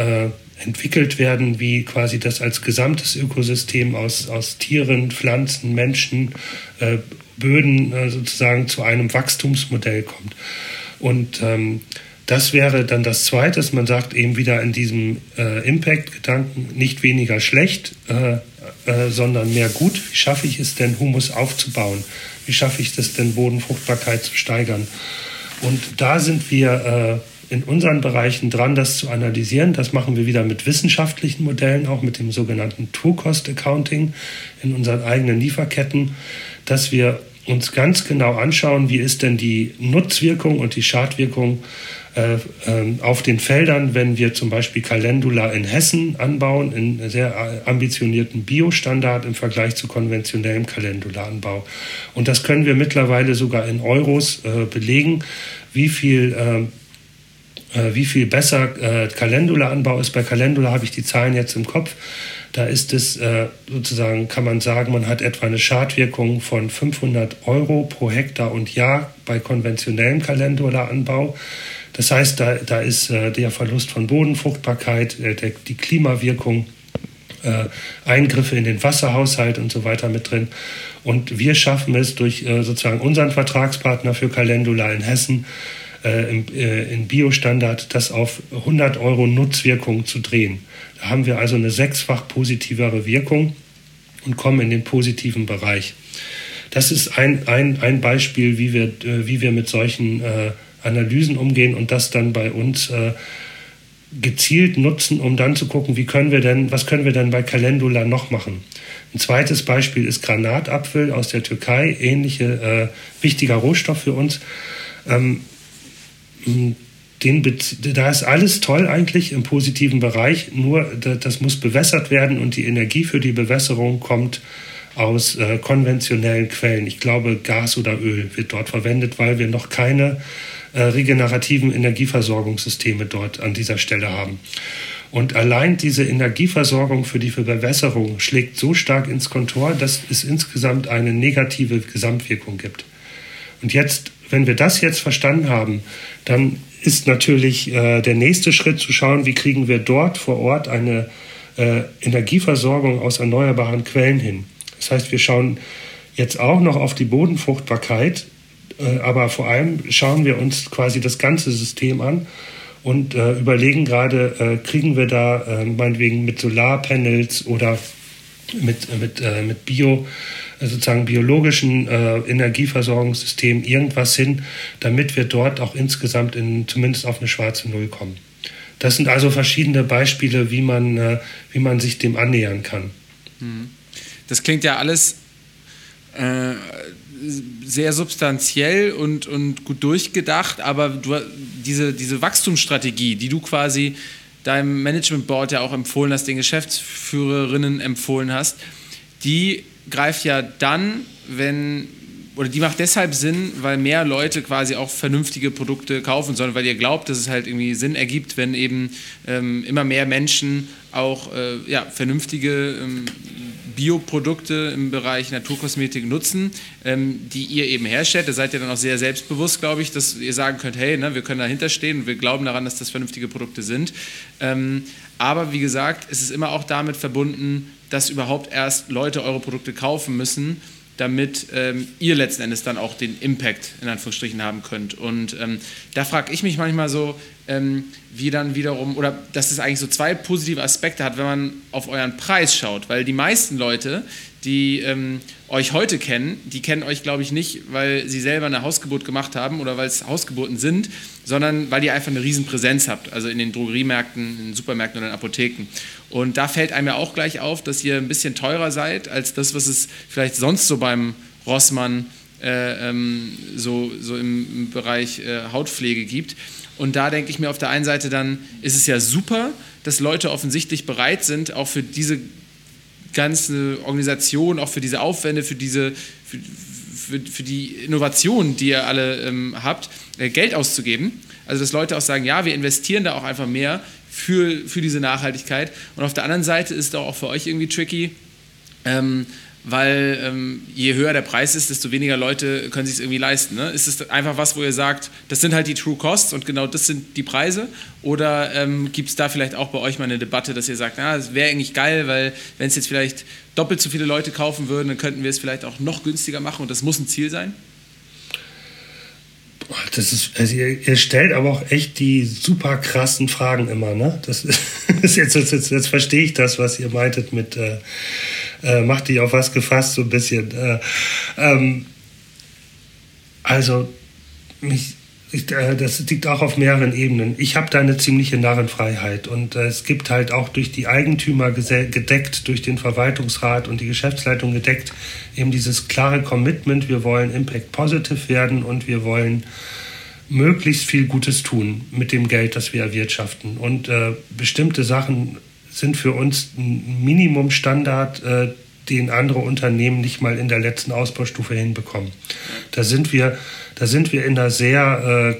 entwickelt werden, wie quasi das als gesamtes Ökosystem aus, aus Tieren, Pflanzen, Menschen, äh, Böden äh, sozusagen zu einem Wachstumsmodell kommt. Und ähm, das wäre dann das Zweite, man sagt eben wieder in diesem äh, Impact-Gedanken nicht weniger schlecht, äh, äh, sondern mehr gut. Wie schaffe ich es denn, Humus aufzubauen? Wie schaffe ich es denn, Bodenfruchtbarkeit zu steigern? Und da sind wir äh, in unseren Bereichen dran, das zu analysieren. Das machen wir wieder mit wissenschaftlichen Modellen, auch mit dem sogenannten True Cost Accounting in unseren eigenen Lieferketten, dass wir uns ganz genau anschauen, wie ist denn die Nutzwirkung und die Schadwirkung äh, ähm, auf den Feldern, wenn wir zum Beispiel Calendula in Hessen anbauen, in sehr ambitionierten Biostandard im Vergleich zu konventionellem Calendula-Anbau. Und das können wir mittlerweile sogar in Euros äh, belegen, wie viel ähm, äh, wie viel besser äh, Calendula-Anbau ist. Bei Calendula habe ich die Zahlen jetzt im Kopf. Da ist es äh, sozusagen, kann man sagen, man hat etwa eine Schadwirkung von 500 Euro pro Hektar und Jahr bei konventionellem Calendula-Anbau. Das heißt, da, da ist äh, der Verlust von Bodenfruchtbarkeit, äh, der, die Klimawirkung, äh, Eingriffe in den Wasserhaushalt und so weiter mit drin. Und wir schaffen es durch äh, sozusagen unseren Vertragspartner für Calendula in Hessen, äh, im, äh, in Biostandard das auf 100 Euro Nutzwirkung zu drehen. Da haben wir also eine sechsfach positivere Wirkung und kommen in den positiven Bereich. Das ist ein, ein, ein Beispiel, wie wir, äh, wie wir mit solchen äh, Analysen umgehen und das dann bei uns äh, gezielt nutzen, um dann zu gucken, wie können wir denn, was können wir denn bei Calendula noch machen. Ein zweites Beispiel ist Granatapfel aus der Türkei, ähnliche äh, wichtiger Rohstoff für uns. Ähm, den, da ist alles toll eigentlich im positiven Bereich, nur das muss bewässert werden und die Energie für die Bewässerung kommt aus äh, konventionellen Quellen. Ich glaube, Gas oder Öl wird dort verwendet, weil wir noch keine äh, regenerativen Energieversorgungssysteme dort an dieser Stelle haben. Und allein diese Energieversorgung für die Bewässerung schlägt so stark ins Kontor, dass es insgesamt eine negative Gesamtwirkung gibt. Und jetzt, wenn wir das jetzt verstanden haben, dann ist natürlich äh, der nächste Schritt zu schauen, wie kriegen wir dort vor Ort eine äh, Energieversorgung aus erneuerbaren Quellen hin. Das heißt, wir schauen jetzt auch noch auf die Bodenfruchtbarkeit äh, aber vor allem schauen wir uns quasi das ganze System an und äh, überlegen gerade, äh, kriegen wir da äh, meinetwegen mit Solarpanels oder mit, mit, äh, mit Bio, äh, sozusagen biologischen Energieversorgungssystemen irgendwas hin, damit wir dort auch insgesamt in, zumindest auf eine schwarze Null kommen. Das sind also verschiedene Beispiele, wie man, wie man sich dem annähern kann. Hm. Das klingt ja alles äh, sehr substanziell und, und gut durchgedacht, aber du, diese, diese Wachstumsstrategie, die du quasi deinem Management Board ja auch empfohlen hast, den Geschäftsführerinnen empfohlen hast, die greift ja dann, wenn oder die macht deshalb Sinn, weil mehr Leute quasi auch vernünftige Produkte kaufen sollen, weil ihr glaubt, dass es halt irgendwie Sinn ergibt, wenn eben ähm, immer mehr Menschen auch äh, ja, vernünftige ähm, Bioprodukte im Bereich Naturkosmetik nutzen, ähm, die ihr eben herstellt. Da seid ihr dann auch sehr selbstbewusst, glaube ich, dass ihr sagen könnt, hey, ne, wir können dahinter stehen und wir glauben daran, dass das vernünftige Produkte sind. Ähm, aber wie gesagt, es ist immer auch damit verbunden, dass überhaupt erst Leute eure Produkte kaufen müssen damit ähm, ihr letzten Endes dann auch den Impact in Anführungsstrichen haben könnt. Und ähm, da frage ich mich manchmal so, ähm, wie dann wiederum, oder dass es eigentlich so zwei positive Aspekte hat, wenn man auf euren Preis schaut, weil die meisten Leute, die ähm, euch heute kennen, die kennen euch, glaube ich, nicht, weil sie selber eine Hausgeburt gemacht haben oder weil es Hausgeburten sind, sondern weil ihr einfach eine riesen Präsenz habt, also in den Drogeriemärkten, in den Supermärkten oder in Apotheken. Und da fällt einem ja auch gleich auf, dass ihr ein bisschen teurer seid als das, was es vielleicht sonst so beim Rossmann äh, ähm, so, so im, im Bereich äh, Hautpflege gibt. Und da denke ich mir auf der einen Seite dann, ist es ja super, dass Leute offensichtlich bereit sind, auch für diese ganze Organisation, auch für diese Aufwände, für diese, für, für, für die Innovation, die ihr alle ähm, habt, äh, Geld auszugeben. Also dass Leute auch sagen, ja, wir investieren da auch einfach mehr für, für diese Nachhaltigkeit. Und auf der anderen Seite ist auch für euch irgendwie tricky, ähm, weil ähm, je höher der Preis ist, desto weniger Leute können sich es irgendwie leisten. Ne? Ist es einfach was, wo ihr sagt, das sind halt die True Costs und genau das sind die Preise? Oder ähm, gibt es da vielleicht auch bei euch mal eine Debatte, dass ihr sagt, na, das wäre eigentlich geil, weil wenn es jetzt vielleicht doppelt so viele Leute kaufen würden, dann könnten wir es vielleicht auch noch günstiger machen und das muss ein Ziel sein? Das ist, also ihr, ihr, stellt aber auch echt die super krassen Fragen immer, ne? Das ist jetzt, jetzt, jetzt, verstehe ich das, was ihr meintet mit äh, äh, macht dich auf was gefasst, so ein bisschen. Äh, ähm, also, mich, ich, äh, das liegt auch auf mehreren Ebenen. Ich habe da eine ziemliche Narrenfreiheit und äh, es gibt halt auch durch die Eigentümer gedeckt, durch den Verwaltungsrat und die Geschäftsleitung gedeckt, eben dieses klare Commitment, wir wollen Impact Positive werden und wir wollen möglichst viel Gutes tun mit dem Geld, das wir erwirtschaften. Und äh, bestimmte Sachen sind für uns ein Minimumstandard, äh, den andere Unternehmen nicht mal in der letzten Ausbaustufe hinbekommen. Da sind wir, da sind wir in einer sehr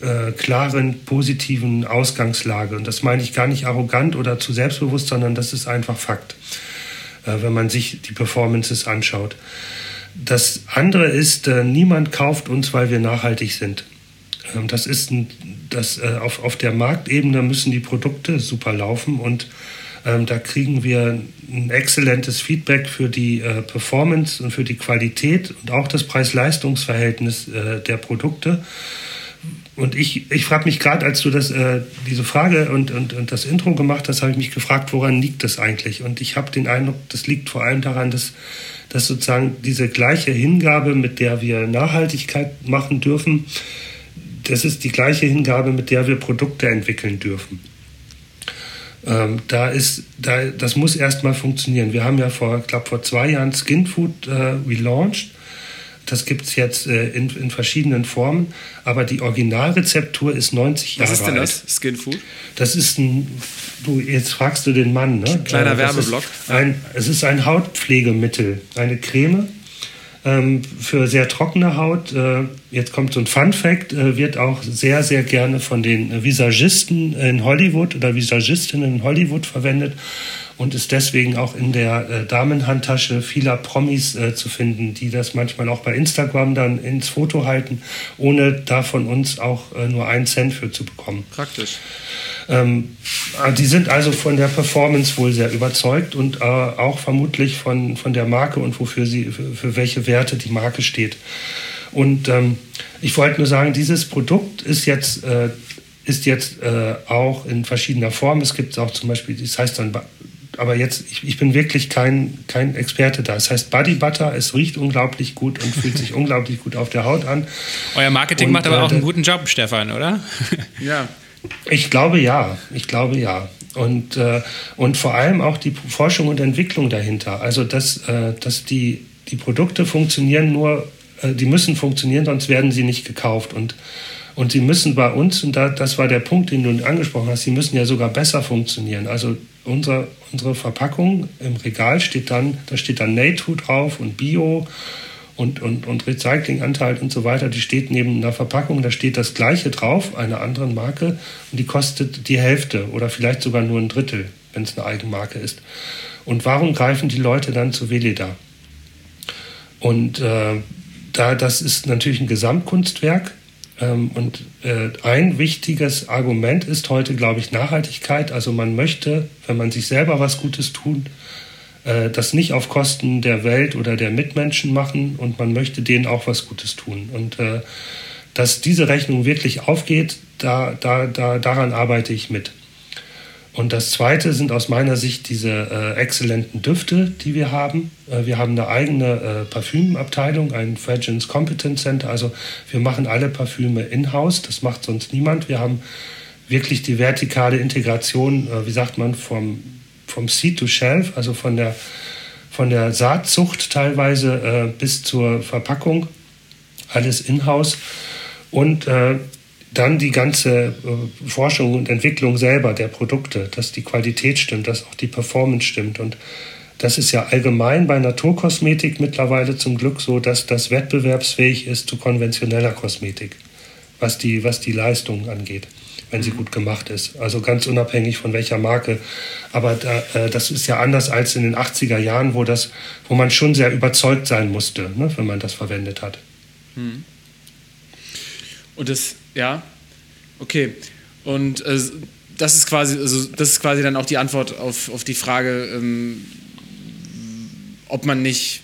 äh, äh, klaren, positiven Ausgangslage. Und das meine ich gar nicht arrogant oder zu selbstbewusst, sondern das ist einfach Fakt, äh, wenn man sich die Performances anschaut. Das andere ist, äh, niemand kauft uns, weil wir nachhaltig sind. Das ist ein, das, äh, auf, auf der Marktebene müssen die Produkte super laufen und ähm, da kriegen wir ein exzellentes Feedback für die äh, Performance und für die Qualität und auch das Preis-Leistungs-Verhältnis äh, der Produkte. Und ich, ich frage mich gerade, als du das, äh, diese Frage und, und, und das Intro gemacht hast, habe ich mich gefragt, woran liegt das eigentlich? Und ich habe den Eindruck, das liegt vor allem daran, dass, dass sozusagen diese gleiche Hingabe, mit der wir Nachhaltigkeit machen dürfen, das ist die gleiche Hingabe, mit der wir Produkte entwickeln dürfen. Ähm, da ist, da, das muss erstmal funktionieren. Wir haben ja vor, glaube, vor zwei Jahren Skinfood äh, relaunched. Das gibt es jetzt äh, in, in, verschiedenen Formen, aber die Originalrezeptur ist 90 Jahre alt. Was ist denn das, Skinfood? Das ist ein, du, jetzt fragst du den Mann, ne? Kleiner äh, Werbeblock. Ein, es ist ein Hautpflegemittel, eine Creme, ähm, für sehr trockene Haut. Äh, jetzt kommt so ein Fun Fact, äh, wird auch sehr, sehr gerne von den Visagisten in Hollywood oder Visagistinnen in Hollywood verwendet und ist deswegen auch in der äh, Damenhandtasche vieler Promis äh, zu finden, die das manchmal auch bei Instagram dann ins Foto halten, ohne da von uns auch äh, nur einen Cent für zu bekommen. Praktisch. Ähm, äh, die sind also von der Performance wohl sehr überzeugt und äh, auch vermutlich von, von der Marke und wofür sie, für, für welche Werte die Marke steht. Und ähm, ich wollte nur sagen, dieses Produkt ist jetzt, äh, ist jetzt äh, auch in verschiedener Form. Es gibt auch zum Beispiel, das heißt dann aber jetzt, ich, ich, bin wirklich kein, kein Experte da. Es heißt Body Butter, es riecht unglaublich gut und fühlt sich unglaublich gut auf der Haut an. Euer Marketing und, macht aber äh, auch einen guten Job, Stefan, oder? ja. Ich glaube ja, ich glaube ja. Und, äh, und vor allem auch die Forschung und Entwicklung dahinter. Also, dass, äh, dass die, die Produkte funktionieren nur, äh, die müssen funktionieren, sonst werden sie nicht gekauft. Und, und sie müssen bei uns, und da, das war der Punkt, den du angesprochen hast, sie müssen ja sogar besser funktionieren. Also unsere, unsere Verpackung im Regal steht dann, da steht dann NATO drauf und Bio und, und, und Recyclinganteil und so weiter, die steht neben einer Verpackung, da steht das gleiche drauf, einer anderen Marke, und die kostet die Hälfte oder vielleicht sogar nur ein Drittel, wenn es eine Eigenmarke ist. Und warum greifen die Leute dann zu Veleda? Und äh, da, das ist natürlich ein Gesamtkunstwerk, und äh, ein wichtiges Argument ist heute, glaube ich, Nachhaltigkeit. Also man möchte, wenn man sich selber was Gutes tut, äh, das nicht auf Kosten der Welt oder der Mitmenschen machen und man möchte denen auch was Gutes tun. Und äh, dass diese Rechnung wirklich aufgeht, da, da, da, daran arbeite ich mit. Und das Zweite sind aus meiner Sicht diese äh, exzellenten Düfte, die wir haben. Äh, wir haben eine eigene äh, Parfümabteilung, ein Fragrance Competence Center. Also wir machen alle Parfüme in-house. Das macht sonst niemand. Wir haben wirklich die vertikale Integration, äh, wie sagt man, vom, vom Seed to Shelf, also von der, von der Saatzucht teilweise äh, bis zur Verpackung. Alles in-house. Und äh, dann die ganze äh, Forschung und Entwicklung selber der Produkte, dass die Qualität stimmt, dass auch die Performance stimmt. Und das ist ja allgemein bei Naturkosmetik mittlerweile zum Glück so, dass das wettbewerbsfähig ist zu konventioneller Kosmetik, was die, was die Leistung angeht. wenn sie gut gemacht ist. Also ganz unabhängig von welcher Marke. Aber da, äh, das ist ja anders als in den 80er Jahren, wo, das, wo man schon sehr überzeugt sein musste, ne, wenn man das verwendet hat. Hm. Und das, ja, okay. Und äh, das ist quasi, also das ist quasi dann auch die Antwort auf, auf die Frage, ähm, ob man nicht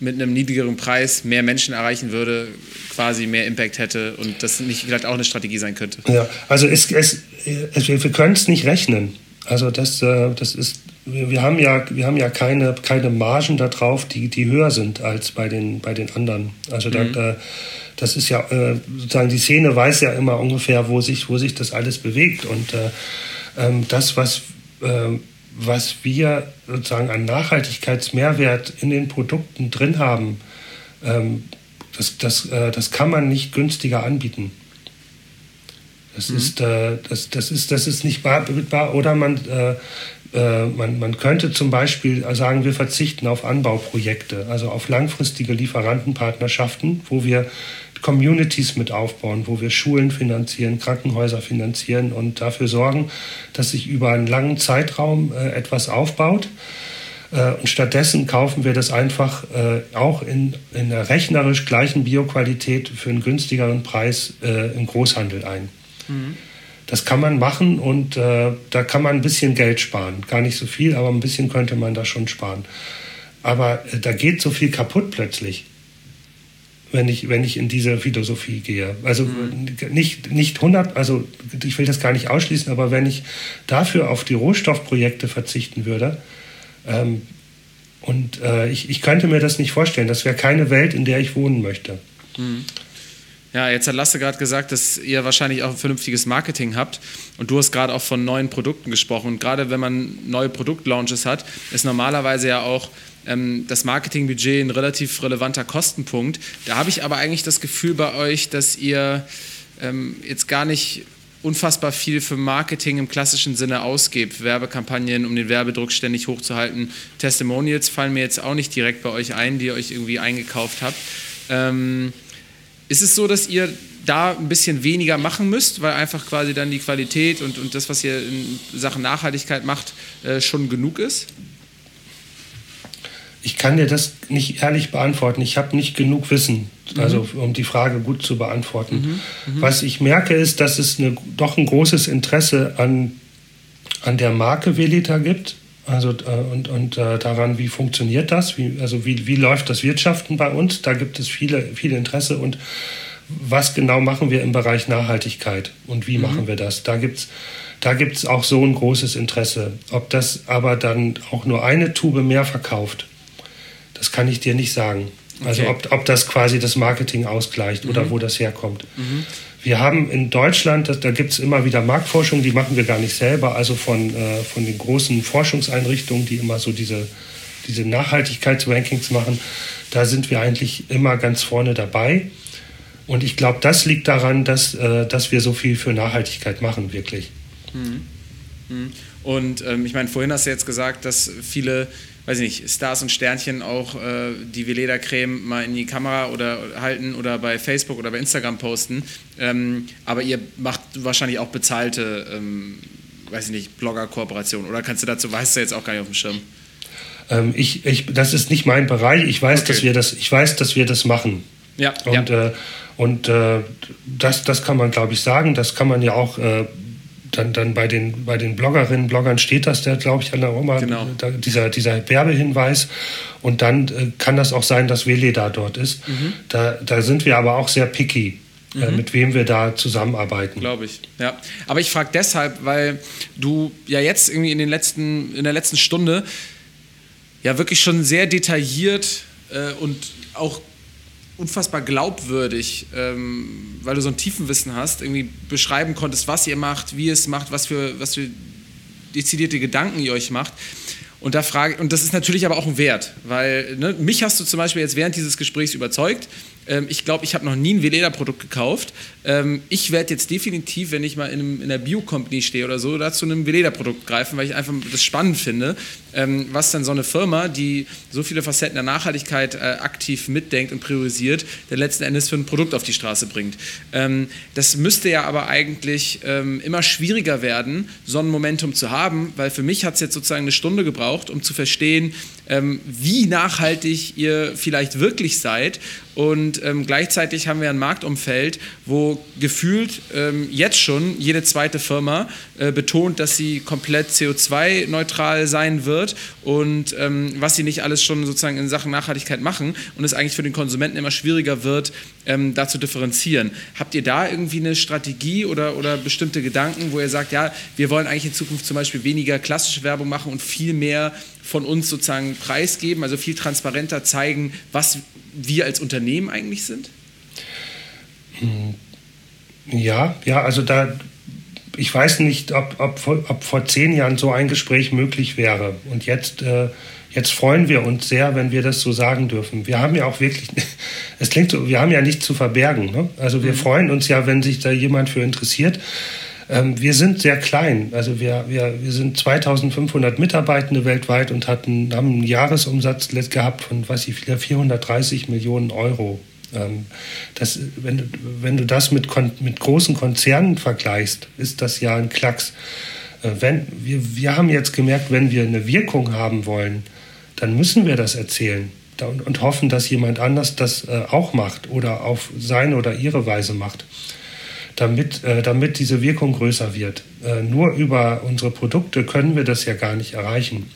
mit einem niedrigeren Preis mehr Menschen erreichen würde, quasi mehr Impact hätte und das nicht vielleicht auch eine Strategie sein könnte. Ja, also es, es, es wir können es nicht rechnen. Also das, äh, das ist, wir haben ja, wir haben ja keine, keine Margen da drauf, die, die höher sind als bei den, bei den anderen. Also mhm. da das ist ja äh, sozusagen die Szene weiß ja immer ungefähr, wo sich, wo sich das alles bewegt. Und äh, ähm, das, was, äh, was wir sozusagen an Nachhaltigkeitsmehrwert in den Produkten drin haben, ähm, das, das, äh, das kann man nicht günstiger anbieten. Das, mhm. ist, äh, das, das, ist, das ist nicht bar. Oder man, äh, äh, man, man könnte zum Beispiel sagen, wir verzichten auf Anbauprojekte, also auf langfristige Lieferantenpartnerschaften, wo wir Communities mit aufbauen, wo wir Schulen finanzieren, Krankenhäuser finanzieren und dafür sorgen, dass sich über einen langen Zeitraum äh, etwas aufbaut. Äh, und stattdessen kaufen wir das einfach äh, auch in, in der rechnerisch gleichen Bioqualität für einen günstigeren Preis äh, im Großhandel ein. Mhm. Das kann man machen und äh, da kann man ein bisschen Geld sparen. Gar nicht so viel, aber ein bisschen könnte man da schon sparen. Aber äh, da geht so viel kaputt plötzlich wenn ich, wenn ich in diese Philosophie gehe. Also mhm. nicht, nicht 100, also ich will das gar nicht ausschließen, aber wenn ich dafür auf die Rohstoffprojekte verzichten würde, ähm, und äh, ich, ich könnte mir das nicht vorstellen, das wäre keine Welt, in der ich wohnen möchte. Mhm. Ja, jetzt hat Lasse gerade gesagt, dass ihr wahrscheinlich auch ein vernünftiges Marketing habt. Und du hast gerade auch von neuen Produkten gesprochen. Und gerade wenn man neue Produktlaunches hat, ist normalerweise ja auch ähm, das Marketingbudget ein relativ relevanter Kostenpunkt. Da habe ich aber eigentlich das Gefühl bei euch, dass ihr ähm, jetzt gar nicht unfassbar viel für Marketing im klassischen Sinne ausgebt. Werbekampagnen, um den Werbedruck ständig hochzuhalten. Testimonials fallen mir jetzt auch nicht direkt bei euch ein, die ihr euch irgendwie eingekauft habt. Ähm, ist es so, dass ihr da ein bisschen weniger machen müsst, weil einfach quasi dann die Qualität und, und das, was ihr in Sachen Nachhaltigkeit macht, äh, schon genug ist? Ich kann dir das nicht ehrlich beantworten. Ich habe nicht genug Wissen, also mhm. um die Frage gut zu beantworten. Mhm. Mhm. Was ich merke, ist, dass es eine, doch ein großes Interesse an, an der Marke Velita gibt. Also äh, und, und äh, daran, wie funktioniert das, wie, also wie, wie läuft das Wirtschaften bei uns. Da gibt es viele, viele Interesse und was genau machen wir im Bereich Nachhaltigkeit und wie mhm. machen wir das? Da gibt es da gibt's auch so ein großes Interesse. Ob das aber dann auch nur eine Tube mehr verkauft, das kann ich dir nicht sagen. Also okay. ob, ob das quasi das Marketing ausgleicht mhm. oder wo das herkommt. Mhm. Wir haben in Deutschland, da gibt es immer wieder Marktforschung, die machen wir gar nicht selber, also von, äh, von den großen Forschungseinrichtungen, die immer so diese, diese Nachhaltigkeitsrankings machen. Da sind wir eigentlich immer ganz vorne dabei. Und ich glaube, das liegt daran, dass, äh, dass wir so viel für Nachhaltigkeit machen, wirklich. Mhm. mhm. Und ähm, ich meine, vorhin hast du jetzt gesagt, dass viele weiß ich nicht, Stars und Sternchen auch äh, die Veleda-Creme mal in die Kamera oder halten oder bei Facebook oder bei Instagram posten. Ähm, aber ihr macht wahrscheinlich auch bezahlte, ähm, weiß ich nicht, Blogger-Kooperationen. Oder kannst du dazu, weißt du jetzt auch gar nicht auf dem Schirm? Ähm, ich, ich, das ist nicht mein Bereich. Ich weiß, okay. dass wir das, ich weiß, dass wir das machen. Ja. Und, ja. Äh, und äh, das, das kann man, glaube ich, sagen. Das kann man ja auch äh, dann, dann bei, den, bei den Bloggerinnen, Bloggern steht das, der glaube ich, auch immer, genau. da, dieser, dieser Werbehinweis. Und dann äh, kann das auch sein, dass Wele da dort ist. Mhm. Da, da sind wir aber auch sehr picky. Äh, mhm. mit wem wir da zusammenarbeiten. Glaube ich, ja. Aber ich frage deshalb, weil du ja jetzt irgendwie in, den letzten, in der letzten Stunde ja wirklich schon sehr detailliert äh, und auch unfassbar glaubwürdig, ähm, weil du so ein Tiefenwissen hast, irgendwie beschreiben konntest, was ihr macht, wie ihr es macht, was für, was für dezidierte Gedanken ihr euch macht. Und, da frage, und das ist natürlich aber auch ein Wert, weil ne, mich hast du zum Beispiel jetzt während dieses Gesprächs überzeugt. Ähm, ich glaube, ich habe noch nie ein Veleda-Produkt gekauft. Ähm, ich werde jetzt definitiv, wenn ich mal in, in einer Bio-Company stehe oder so, dazu einem Veleda-Produkt greifen, weil ich einfach das spannend finde, ähm, was dann so eine Firma, die so viele Facetten der Nachhaltigkeit äh, aktiv mitdenkt und priorisiert, der letzten Endes für ein Produkt auf die Straße bringt. Ähm, das müsste ja aber eigentlich ähm, immer schwieriger werden, so ein Momentum zu haben, weil für mich hat es jetzt sozusagen eine Stunde gebraucht, um zu verstehen, ähm, wie nachhaltig ihr vielleicht wirklich seid. Und ähm, gleichzeitig haben wir ein Marktumfeld, wo gefühlt ähm, jetzt schon jede zweite Firma äh, betont, dass sie komplett CO2-neutral sein wird und ähm, was sie nicht alles schon sozusagen in Sachen Nachhaltigkeit machen und es eigentlich für den Konsumenten immer schwieriger wird, ähm, da zu differenzieren. Habt ihr da irgendwie eine Strategie oder, oder bestimmte Gedanken, wo ihr sagt, ja, wir wollen eigentlich in Zukunft zum Beispiel weniger klassische Werbung machen und viel mehr von uns sozusagen preisgeben, also viel transparenter zeigen, was wir als Unternehmen eigentlich sind? Ja, ja, also da, ich weiß nicht, ob, ob, ob vor zehn Jahren so ein Gespräch möglich wäre. Und jetzt, äh, jetzt freuen wir uns sehr, wenn wir das so sagen dürfen. Wir haben ja auch wirklich, es klingt so, wir haben ja nichts zu verbergen. Ne? Also wir mhm. freuen uns ja, wenn sich da jemand für interessiert. Ähm, wir sind sehr klein. Also wir, wir, wir sind 2500 Mitarbeitende weltweit und hatten, haben einen Jahresumsatz gehabt von, weiß ich, 430 Millionen Euro. Ähm, das, wenn, du, wenn du das mit, mit großen Konzernen vergleichst, ist das ja ein Klacks. Äh, wenn, wir, wir haben jetzt gemerkt, wenn wir eine Wirkung haben wollen, dann müssen wir das erzählen und, hoffen, dass jemand anders das äh, auch macht oder auf seine oder ihre Weise macht damit, äh, damit diese Wirkung größer wird. Äh, nur über unsere Produkte können wir das ja gar nicht erreichen.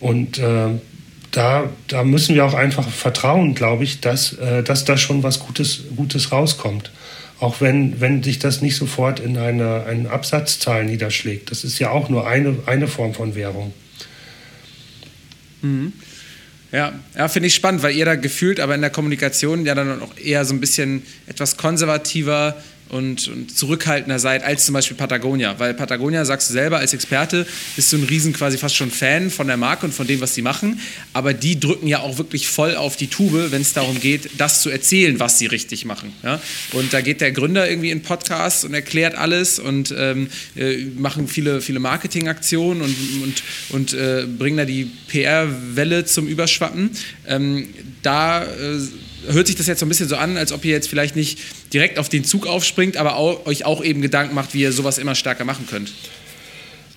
Und äh, da, da müssen wir auch einfach vertrauen, glaube ich, dass, äh, dass da schon was Gutes, Gutes rauskommt. Auch wenn, wenn sich das nicht sofort in eine, eine Absatzzahl niederschlägt. Das ist ja auch nur eine, eine Form von Währung. Mhm. Ja, ja finde ich spannend, weil ihr da gefühlt aber in der Kommunikation ja dann auch eher so ein bisschen etwas konservativer und, und, zurückhaltender seid als zum Beispiel Patagonia. Weil Patagonia, sagst du selber als Experte, bist du ein riesen quasi fast schon Fan von der Marke und von dem, was sie machen. Aber die drücken ja auch wirklich voll auf die Tube, wenn es darum geht, das zu erzählen, was sie richtig machen. Ja? Und da geht der Gründer irgendwie in Podcasts und erklärt alles und ähm, äh, machen viele, viele Marketingaktionen und, und, und äh, bringen da die PR-Welle zum Überschwappen. Ähm, da äh, hört sich das jetzt so ein bisschen so an, als ob ihr jetzt vielleicht nicht direkt auf den Zug aufspringt, aber auch, euch auch eben Gedanken macht, wie ihr sowas immer stärker machen könnt.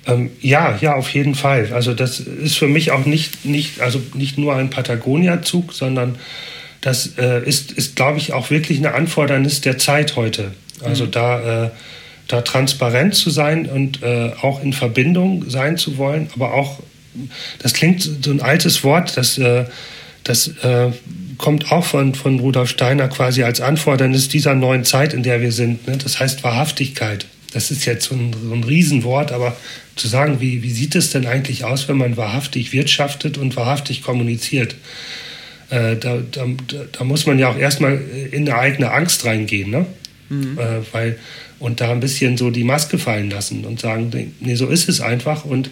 Ähm, ja, ja, auf jeden Fall. Also das ist für mich auch nicht, nicht, also nicht nur ein Patagonia-Zug, sondern das äh, ist, ist glaube ich, auch wirklich eine Anfordernis der Zeit heute. Also mhm. da, äh, da transparent zu sein und äh, auch in Verbindung sein zu wollen, aber auch, das klingt so ein altes Wort, das, äh, das äh, kommt auch von, von Rudolf Steiner quasi als Anfordernis dieser neuen Zeit, in der wir sind. Ne? Das heißt Wahrhaftigkeit. Das ist jetzt so ein, so ein Riesenwort, aber zu sagen, wie, wie sieht es denn eigentlich aus, wenn man wahrhaftig wirtschaftet und wahrhaftig kommuniziert? Äh, da, da, da, muss man ja auch erstmal in eine eigene Angst reingehen, ne? Mhm. Äh, weil, und da ein bisschen so die Maske fallen lassen und sagen, nee, so ist es einfach und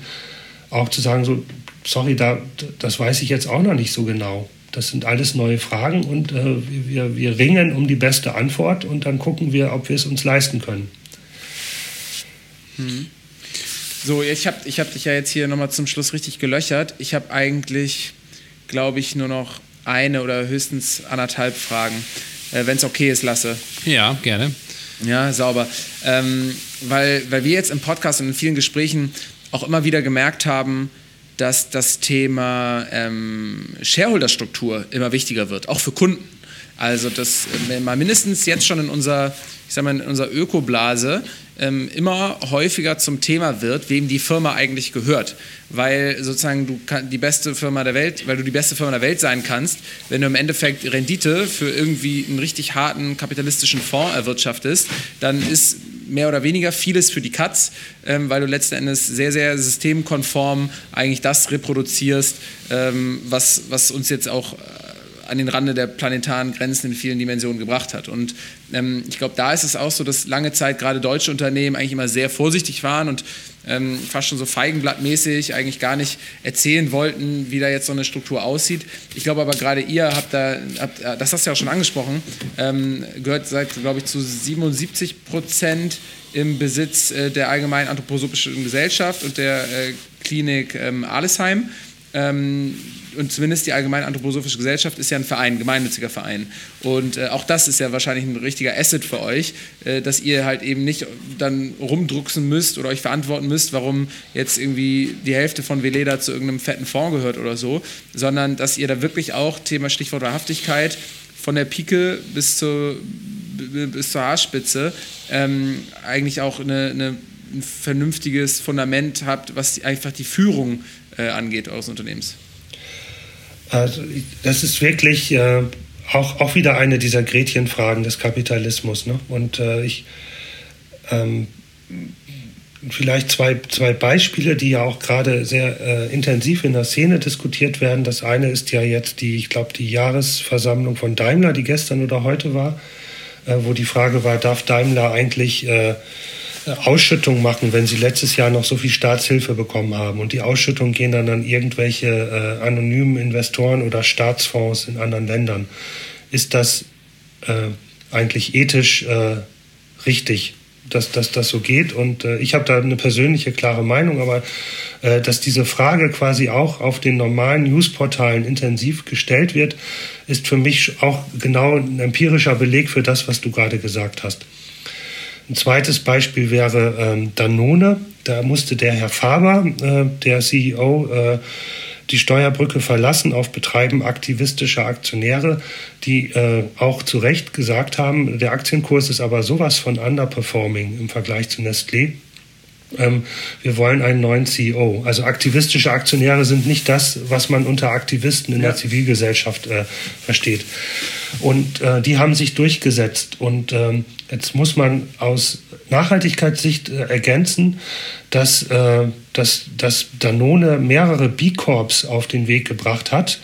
auch zu sagen, so, sorry, da, das weiß ich jetzt auch noch nicht so genau. Das sind alles neue Fragen und äh, wir, wir ringen um die beste Antwort und dann gucken wir, ob wir es uns leisten können. Hm. So, ich habe ich hab dich ja jetzt hier nochmal zum Schluss richtig gelöchert. Ich habe eigentlich, glaube ich, nur noch eine oder höchstens anderthalb Fragen. Äh, Wenn es okay ist, lasse. Ja, gerne. Ja, sauber. Ähm, weil, weil wir jetzt im Podcast und in vielen Gesprächen auch immer wieder gemerkt haben, dass das Thema ähm, Shareholder-Struktur immer wichtiger wird, auch für Kunden. Also dass äh, mal mindestens jetzt schon in unserer, ich sag mal, in unserer Ökoblase ähm, immer häufiger zum Thema wird, wem die Firma eigentlich gehört. Weil sozusagen du die beste Firma der Welt, weil du die beste Firma der Welt sein kannst, wenn du im Endeffekt Rendite für irgendwie einen richtig harten kapitalistischen Fonds erwirtschaftest, dann ist mehr oder weniger vieles für die Katz, ähm, weil du letzten Endes sehr, sehr systemkonform eigentlich das reproduzierst, ähm, was, was uns jetzt auch an den Rande der planetaren Grenzen in vielen Dimensionen gebracht hat. Und ähm, ich glaube, da ist es auch so, dass lange Zeit gerade deutsche Unternehmen eigentlich immer sehr vorsichtig waren und ähm, fast schon so feigenblattmäßig eigentlich gar nicht erzählen wollten, wie da jetzt so eine Struktur aussieht. Ich glaube aber gerade ihr habt da, habt, äh, das hast du ja auch schon angesprochen, ähm, gehört seit, glaube ich, zu 77 Prozent im Besitz äh, der Allgemeinen Anthroposophischen Gesellschaft und der äh, Klinik ähm, Alesheim. Ähm, und zumindest die Allgemeine Anthroposophische Gesellschaft ist ja ein Verein, ein gemeinnütziger Verein. Und äh, auch das ist ja wahrscheinlich ein richtiger Asset für euch, äh, dass ihr halt eben nicht dann rumdrucksen müsst oder euch verantworten müsst, warum jetzt irgendwie die Hälfte von Veleda zu irgendeinem fetten Fonds gehört oder so, sondern dass ihr da wirklich auch, Thema Stichwort Wahrhaftigkeit, von der Pike bis zur, bis zur Haarspitze ähm, eigentlich auch eine, eine, ein vernünftiges Fundament habt, was einfach die Führung äh, angeht eures Unternehmens. Also das ist wirklich äh, auch, auch wieder eine dieser Gretchenfragen des Kapitalismus. Ne? Und äh, ich ähm, vielleicht zwei, zwei Beispiele, die ja auch gerade sehr äh, intensiv in der Szene diskutiert werden. Das eine ist ja jetzt die, ich glaube, die Jahresversammlung von Daimler, die gestern oder heute war, äh, wo die Frage war, darf Daimler eigentlich äh, Ausschüttung machen, wenn sie letztes Jahr noch so viel Staatshilfe bekommen haben. Und die Ausschüttungen gehen dann an irgendwelche äh, anonymen Investoren oder Staatsfonds in anderen Ländern. Ist das äh, eigentlich ethisch äh, richtig, dass, dass das so geht? Und äh, ich habe da eine persönliche klare Meinung, aber äh, dass diese Frage quasi auch auf den normalen Newsportalen intensiv gestellt wird, ist für mich auch genau ein empirischer Beleg für das, was du gerade gesagt hast. Ein zweites Beispiel wäre ähm, Danone. Da musste der Herr Faber, äh, der CEO, äh, die Steuerbrücke verlassen auf Betreiben aktivistischer Aktionäre, die äh, auch zu Recht gesagt haben, der Aktienkurs ist aber sowas von underperforming im Vergleich zu Nestlé. Ähm, wir wollen einen neuen CEO. Also aktivistische Aktionäre sind nicht das, was man unter Aktivisten in ja. der Zivilgesellschaft äh, versteht. Und äh, die haben sich durchgesetzt. Und ähm, jetzt muss man aus Nachhaltigkeitssicht äh, ergänzen, dass, äh, dass, dass Danone mehrere B-Corps auf den Weg gebracht hat.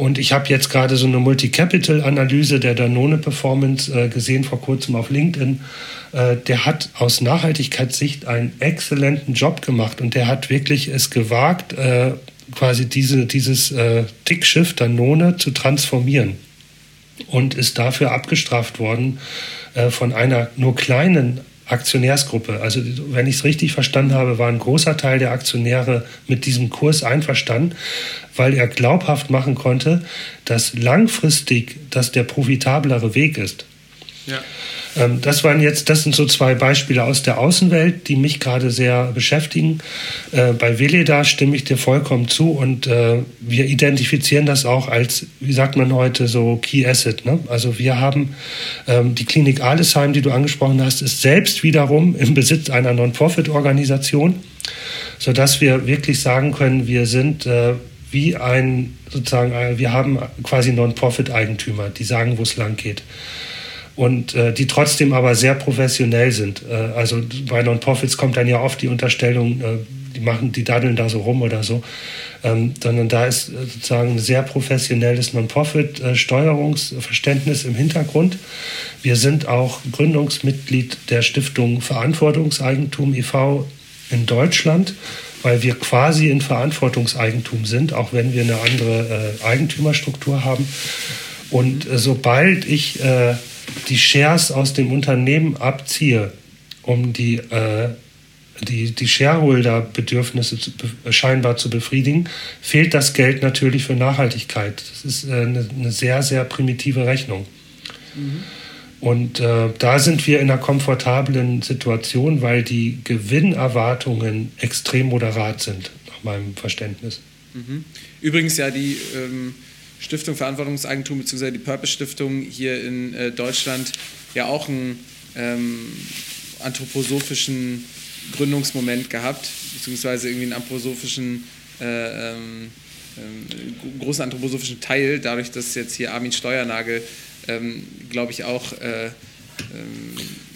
Und ich habe jetzt gerade so eine Multi-Capital-Analyse der Danone-Performance äh, gesehen vor kurzem auf LinkedIn. Äh, der hat aus Nachhaltigkeitssicht einen exzellenten Job gemacht und der hat wirklich es gewagt, äh, quasi diese, dieses äh, Tickschiff Danone zu transformieren und ist dafür abgestraft worden äh, von einer nur kleinen Aktionärsgruppe. Also wenn ich es richtig verstanden habe, war ein großer Teil der Aktionäre mit diesem Kurs einverstanden, weil er glaubhaft machen konnte, dass langfristig das der profitablere Weg ist. Ja. Ähm, das waren jetzt, das sind so zwei Beispiele aus der Außenwelt, die mich gerade sehr beschäftigen. Äh, bei Veleda stimme ich dir vollkommen zu und äh, wir identifizieren das auch als, wie sagt man heute, so Key Asset. Ne? Also wir haben ähm, die Klinik Alesheim, die du angesprochen hast, ist selbst wiederum im Besitz einer Non-Profit-Organisation, sodass wir wirklich sagen können, wir sind äh, wie ein sozusagen, wir haben quasi Non-Profit-Eigentümer, die sagen, wo es lang geht und äh, die trotzdem aber sehr professionell sind. Äh, also bei Non-Profits kommt dann ja oft die Unterstellung, äh, die machen, die daddeln da so rum oder so, ähm, sondern da ist äh, sozusagen ein sehr professionelles Non-Profit-Steuerungsverständnis im Hintergrund. Wir sind auch Gründungsmitglied der Stiftung Verantwortungseigentum e.V. in Deutschland weil wir quasi in Verantwortungseigentum sind, auch wenn wir eine andere äh, Eigentümerstruktur haben. Und äh, sobald ich äh, die Shares aus dem Unternehmen abziehe, um die, äh, die, die Shareholder-Bedürfnisse zu, scheinbar zu befriedigen, fehlt das Geld natürlich für Nachhaltigkeit. Das ist äh, eine, eine, sehr, sehr primitive Rechnung. Mhm. Und äh, da sind wir in einer komfortablen Situation, weil die Gewinnerwartungen extrem moderat sind, nach meinem Verständnis. Mhm. Übrigens ja die ähm, Stiftung Verantwortungseigentum bzw. die Purpose Stiftung hier in äh, Deutschland ja auch einen ähm, anthroposophischen Gründungsmoment gehabt, beziehungsweise irgendwie einen anthroposophischen, äh, ähm, äh, großen anthroposophischen Teil, dadurch, dass jetzt hier Armin Steuernagel, ähm, glaube ich, auch äh, ähm,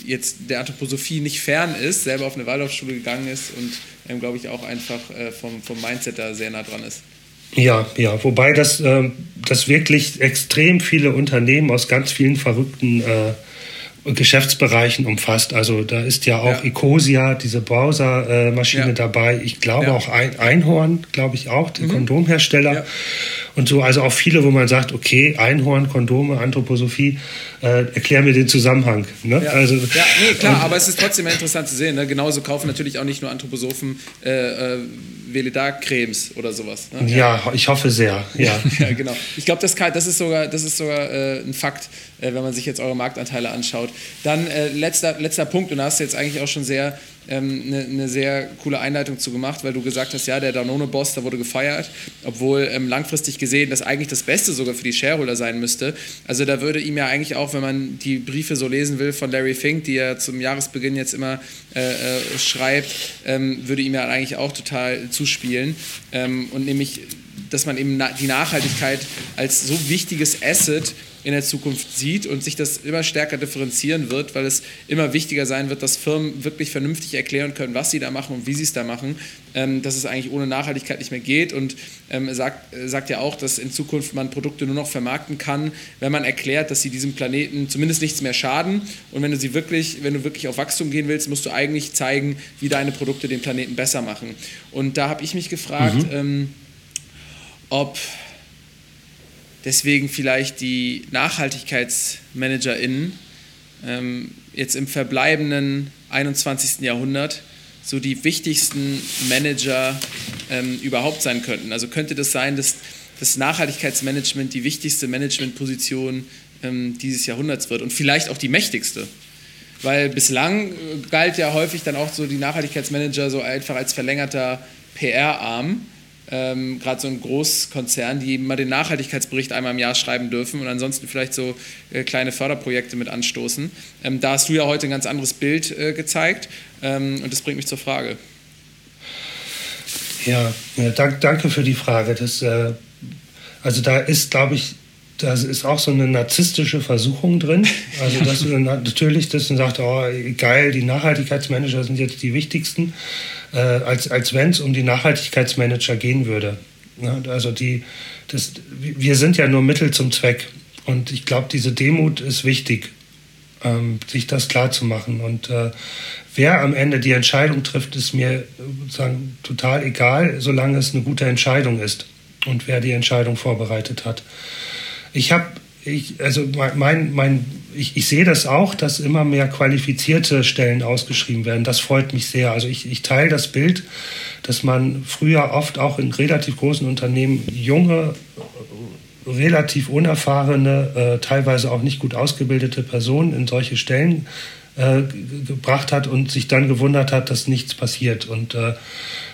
jetzt der Anthroposophie nicht fern ist, selber auf eine Waldorfschule gegangen ist und, ähm, glaube ich, auch einfach äh, vom, vom Mindset da sehr nah dran ist. Ja, ja, wobei das, äh, das wirklich extrem viele Unternehmen aus ganz vielen verrückten äh, Geschäftsbereichen umfasst. Also da ist ja auch ja. Ecosia, diese Browsermaschine äh, ja. dabei. Ich glaube ja. auch ein Einhorn, glaube ich auch, der mhm. Kondomhersteller. Und so, also auch viele, wo man sagt, okay, Einhorn, Kondome, Anthroposophie, äh, erklär mir den Zusammenhang. Ne? Ja, also, ja nee, klar, aber es ist trotzdem interessant zu sehen. Ne? Genauso kaufen natürlich auch nicht nur Anthroposophen äh, äh, Velida-Cremes oder sowas. Ne? Ja, ja, ich hoffe sehr. Ja, ja genau. Ich glaube, das, das ist sogar, das ist sogar äh, ein Fakt, äh, wenn man sich jetzt eure Marktanteile anschaut. Dann äh, letzter, letzter Punkt, und da hast du jetzt eigentlich auch schon sehr ähm, eine, eine, sehr coole Einleitung zu gemacht, weil du gesagt hast, ja, der Danone-Boss, da wurde gefeiert, obwohl ähm, langfristig gesehen das eigentlich das Beste sogar für die Shareholder sein müsste. Also da würde ihm ja eigentlich auch, wenn man die Briefe so lesen will von Larry Fink, die er zum Jahresbeginn jetzt immer äh, äh, schreibt, ähm, würde ihm ja eigentlich auch total zuspielen. Ähm, und nämlich, dass man eben die Nachhaltigkeit als so wichtiges Asset in der Zukunft sieht und sich das immer stärker differenzieren wird, weil es immer wichtiger sein wird, dass Firmen wirklich vernünftig erklären können, was sie da machen und wie sie es da machen, ähm, dass es eigentlich ohne Nachhaltigkeit nicht mehr geht und ähm, sagt, sagt ja auch, dass in Zukunft man Produkte nur noch vermarkten kann, wenn man erklärt, dass sie diesem Planeten zumindest nichts mehr schaden und wenn du sie wirklich, wenn du wirklich auf Wachstum gehen willst, musst du eigentlich zeigen, wie deine Produkte den Planeten besser machen. Und da habe ich mich gefragt, mhm. ähm, ob deswegen vielleicht die NachhaltigkeitsmanagerInnen ähm, jetzt im verbleibenden 21. Jahrhundert so die wichtigsten Manager ähm, überhaupt sein könnten. Also könnte das sein, dass das Nachhaltigkeitsmanagement die wichtigste Managementposition ähm, dieses Jahrhunderts wird und vielleicht auch die mächtigste. Weil bislang äh, galt ja häufig dann auch so die Nachhaltigkeitsmanager so einfach als verlängerter PR-Arm ähm, gerade so ein Großkonzern, die mal den Nachhaltigkeitsbericht einmal im Jahr schreiben dürfen und ansonsten vielleicht so äh, kleine Förderprojekte mit anstoßen. Ähm, da hast du ja heute ein ganz anderes Bild äh, gezeigt ähm, und das bringt mich zur Frage. Ja, ja dank, danke für die Frage. Das, äh, also da ist, glaube ich, da ist auch so eine narzisstische Versuchung drin. Also dass du dann natürlich das und sagst, oh geil, die Nachhaltigkeitsmanager sind jetzt die wichtigsten äh, als, als wenn es um die Nachhaltigkeitsmanager gehen würde. Ja, also die, das, wir sind ja nur Mittel zum Zweck. Und ich glaube, diese Demut ist wichtig, ähm, sich das klar zu machen. Und äh, wer am Ende die Entscheidung trifft, ist mir sozusagen total egal, solange es eine gute Entscheidung ist und wer die Entscheidung vorbereitet hat. Ich habe ich, also mein, mein, ich, ich sehe das auch, dass immer mehr qualifizierte Stellen ausgeschrieben werden. Das freut mich sehr. Also ich, ich teile das Bild, dass man früher oft auch in relativ großen Unternehmen junge, relativ unerfahrene, äh, teilweise auch nicht gut ausgebildete Personen in solche Stellen äh, gebracht hat und sich dann gewundert hat, dass nichts passiert. Und äh,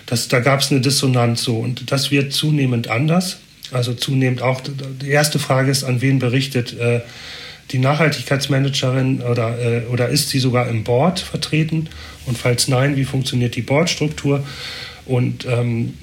das, da gab es eine Dissonanz so. Und das wird zunehmend anders. Also zunehmend auch, die erste Frage ist, an wen berichtet äh, die Nachhaltigkeitsmanagerin oder, äh, oder ist sie sogar im Board vertreten? Und falls nein, wie funktioniert die Boardstruktur? Und ähm,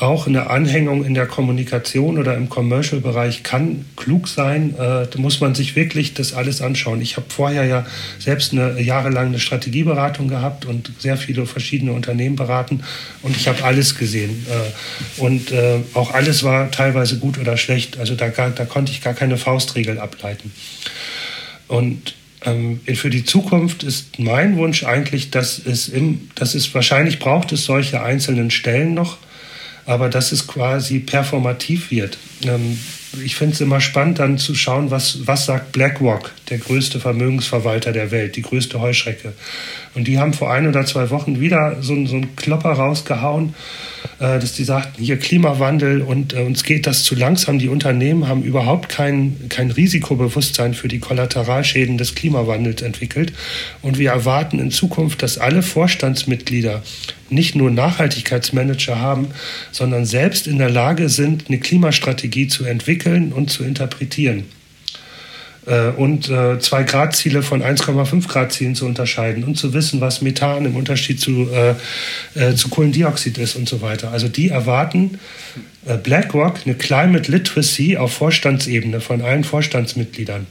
auch eine Anhängung in der Kommunikation oder im Commercial-Bereich kann klug sein. Äh, da muss man sich wirklich das alles anschauen. Ich habe vorher ja selbst eine jahrelang eine Strategieberatung gehabt und sehr viele verschiedene Unternehmen beraten und ich habe alles gesehen. Äh, und äh, auch alles war teilweise gut oder schlecht. Also da, da konnte ich gar keine Faustregel ableiten. Und ähm, für die Zukunft ist mein Wunsch eigentlich, dass es, im, dass es wahrscheinlich braucht es solche einzelnen Stellen noch, aber dass es quasi performativ wird. Ähm, ich finde es immer spannend, dann zu schauen, was, was sagt BlackRock, der größte Vermögensverwalter der Welt, die größte Heuschrecke. Und die haben vor ein oder zwei Wochen wieder so, so einen Klopper rausgehauen, äh, dass die sagten, hier Klimawandel und äh, uns geht das zu langsam. Die Unternehmen haben überhaupt kein, kein Risikobewusstsein für die Kollateralschäden des Klimawandels entwickelt. Und wir erwarten in Zukunft, dass alle Vorstandsmitglieder nicht nur Nachhaltigkeitsmanager haben, sondern selbst in der Lage sind, eine Klimastrategie zu entwickeln und zu interpretieren äh, und äh, zwei Grad Ziele von 1,5 Grad Zielen zu unterscheiden und zu wissen, was Methan im Unterschied zu, äh, äh, zu Kohlendioxid ist und so weiter. Also die erwarten BlackRock eine Climate Literacy auf Vorstandsebene von allen Vorstandsmitgliedern.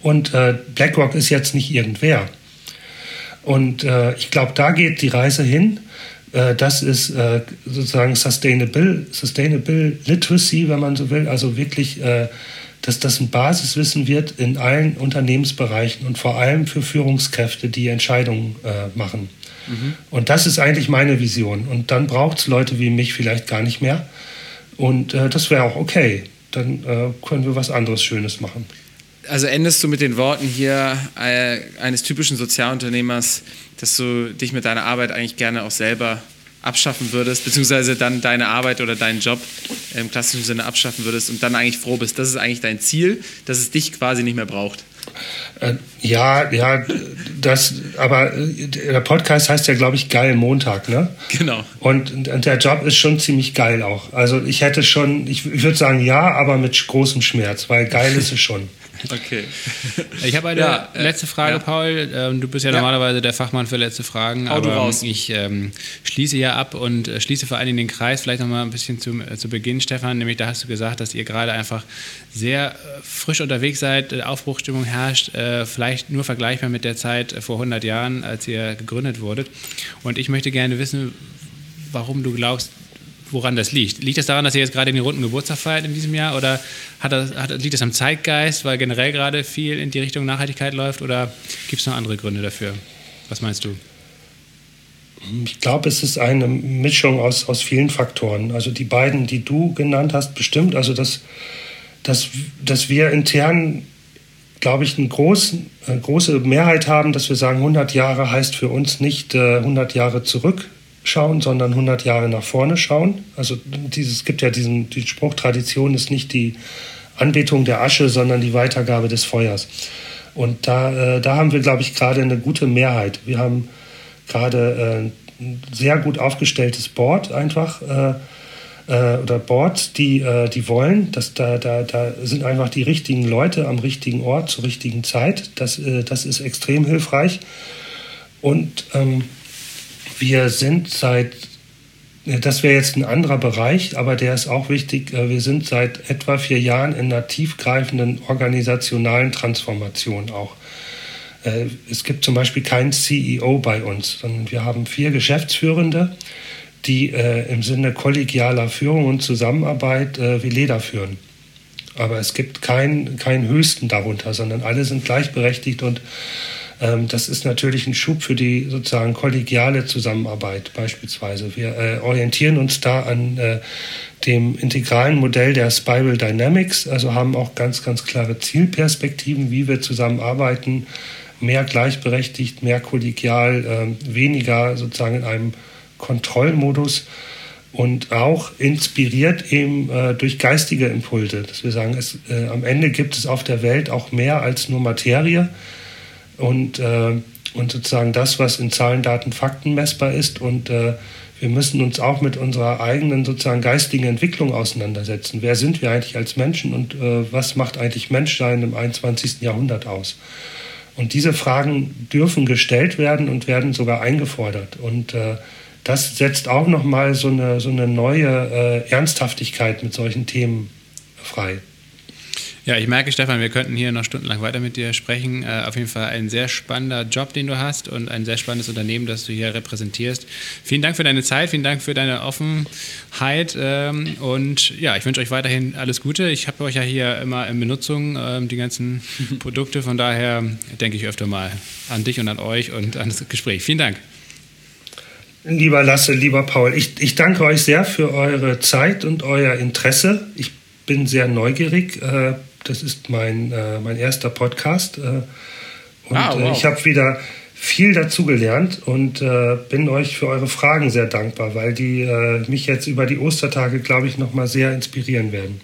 Und BlackRock ist jetzt nicht irgendwer. Und ich glaube, da geht die Reise hin. das ist sozusagen Sustainable, Sustainable Literacy, wenn man so will, also wirklich dass das ein Basiswissen wird in allen Unternehmensbereichen und vor allem für Führungskräfte, die Entscheidungen äh, machen. Mhm. Und das ist eigentlich meine Vision. Und dann braucht es Leute wie mich vielleicht gar nicht mehr. Und äh, das wäre auch okay. Dann äh, können wir was anderes Schönes machen. Also endest du mit den Worten hier äh, eines typischen Sozialunternehmers, dass du dich mit deiner Arbeit eigentlich gerne auch selber abschaffen würdest, beziehungsweise dann deine Arbeit oder deinen Job im klassischen Sinne abschaffen würdest und dann eigentlich froh bist. Das ist eigentlich dein Ziel, dass es dich quasi nicht mehr braucht. Äh, ja, ja, das, aber äh, der Podcast heißt ja, glaube ich, Geil Montag, ne? Genau. Und, und, der Job ist schon ziemlich geil auch. Also ich hätte schon, ich, ich würde sagen ja, aber mit großem Schmerz, weil geil ist es schon. Okay. Ich habe eine ja, äh, letzte Frage, ja. Paul. Ähm, du bist ja, ja, normalerweise der Fachmann für letzte Fragen, Hau aber ich ähm, schließe ja ab und äh, schließe vor allen Dingen den Kreis. Vielleicht noch mal ein bisschen zum, äh, zu Beginn, Stefan. Nämlich da hast du gesagt, dass ihr gerade einfach sehr äh, frisch unterwegs seid, Aufbruchstimmung herrscht, äh, vielleicht nur vergleichbar mit der Zeit vor 100 Jahren, als ihr gegründet wurdet. Und ich möchte gerne wissen, warum du glaubst, woran das liegt. Liegt das daran, dass ihr jetzt gerade den runden Geburtstag feiert in diesem Jahr oder hat das, hat, liegt das am Zeitgeist, weil generell gerade viel in die Richtung Nachhaltigkeit läuft oder gibt es noch andere Gründe dafür? Was meinst du? Ich glaube, es ist eine Mischung aus, aus vielen Faktoren. Also die beiden, die du genannt hast, bestimmt. Also dass, dass, dass wir intern, glaube ich, eine große, große Mehrheit haben, dass wir sagen, 100 Jahre heißt für uns nicht äh, 100 Jahre zurück, schauen, sondern 100 Jahre nach vorne schauen. Also dieses gibt ja diesen die Spruch, Tradition ist nicht die Anbetung der Asche, sondern die Weitergabe des Feuers. Und da, äh, da haben wir, glaube ich, gerade eine gute Mehrheit. Wir haben gerade äh, ein sehr gut aufgestelltes Board einfach äh, äh oder Boards, die, äh, die wollen, dass da, da, da sind einfach die richtigen Leute am richtigen Ort zur richtigen Zeit. Das, äh, das ist extrem hilfreich. Und ähm, wir sind seit, das wäre jetzt ein anderer Bereich, aber der ist auch wichtig, äh, wir sind seit etwa vier Jahren in einer tiefgreifenden organisationalen Transformation auch. Äh, es gibt zum Beispiel keinen CEO bei uns, sondern wir haben vier Geschäftsführende, die äh, im Sinne kollegialer Führung und Zusammenarbeit wie Leder führen. Aber es gibt keinen kein Höchsten darunter, sondern alle sind gleichberechtigt und das ist natürlich ein Schub für die sozusagen kollegiale Zusammenarbeit beispielsweise. Wir äh, orientieren uns da an äh, dem integralen Modell der Spiral Dynamics, also haben auch ganz, ganz klare Zielperspektiven, wie wir zusammenarbeiten, mehr gleichberechtigt, mehr kollegial, äh, weniger sozusagen in einem Kontrollmodus und auch inspiriert eben äh, durch geistige Impulse, dass wir sagen, es, äh, am Ende gibt es auf der Welt auch mehr als nur Materie und, äh, und sozusagen das, was in Zahlen, Daten, Fakten messbar ist. Und äh, wir müssen uns auch mit unserer eigenen sozusagen geistigen Entwicklung auseinandersetzen. Wer sind wir eigentlich als Menschen und äh, was macht eigentlich Menschsein im 21. Jahrhundert aus? Und diese Fragen dürfen gestellt werden und werden sogar eingefordert. Und äh, das setzt auch nochmal so eine, so eine neue äh, Ernsthaftigkeit mit solchen Themen frei. Ja, ich merke, Stefan, wir könnten hier noch stundenlang weiter mit dir sprechen. Äh, auf jeden Fall ein sehr spannender Job, den du hast und ein sehr spannendes Unternehmen, das du hier repräsentierst. Vielen Dank für deine Zeit, vielen Dank für deine Offenheit ähm, und ja, ich wünsche euch weiterhin alles Gute. Ich habe euch ja hier immer in Benutzung, ähm, die ganzen Produkte, von daher denke ich öfter mal an dich und an euch und an das Gespräch. Vielen Dank. Lieber Lasse, lieber Paul, ich, ich danke euch sehr für eure Zeit und euer Interesse. Ich bin sehr neugierig. Äh, das ist mein, äh, mein erster Podcast. Äh, und ah, wow. ich habe wieder viel dazugelernt und äh, bin euch für eure Fragen sehr dankbar, weil die äh, mich jetzt über die Ostertage, glaube ich, nochmal sehr inspirieren werden.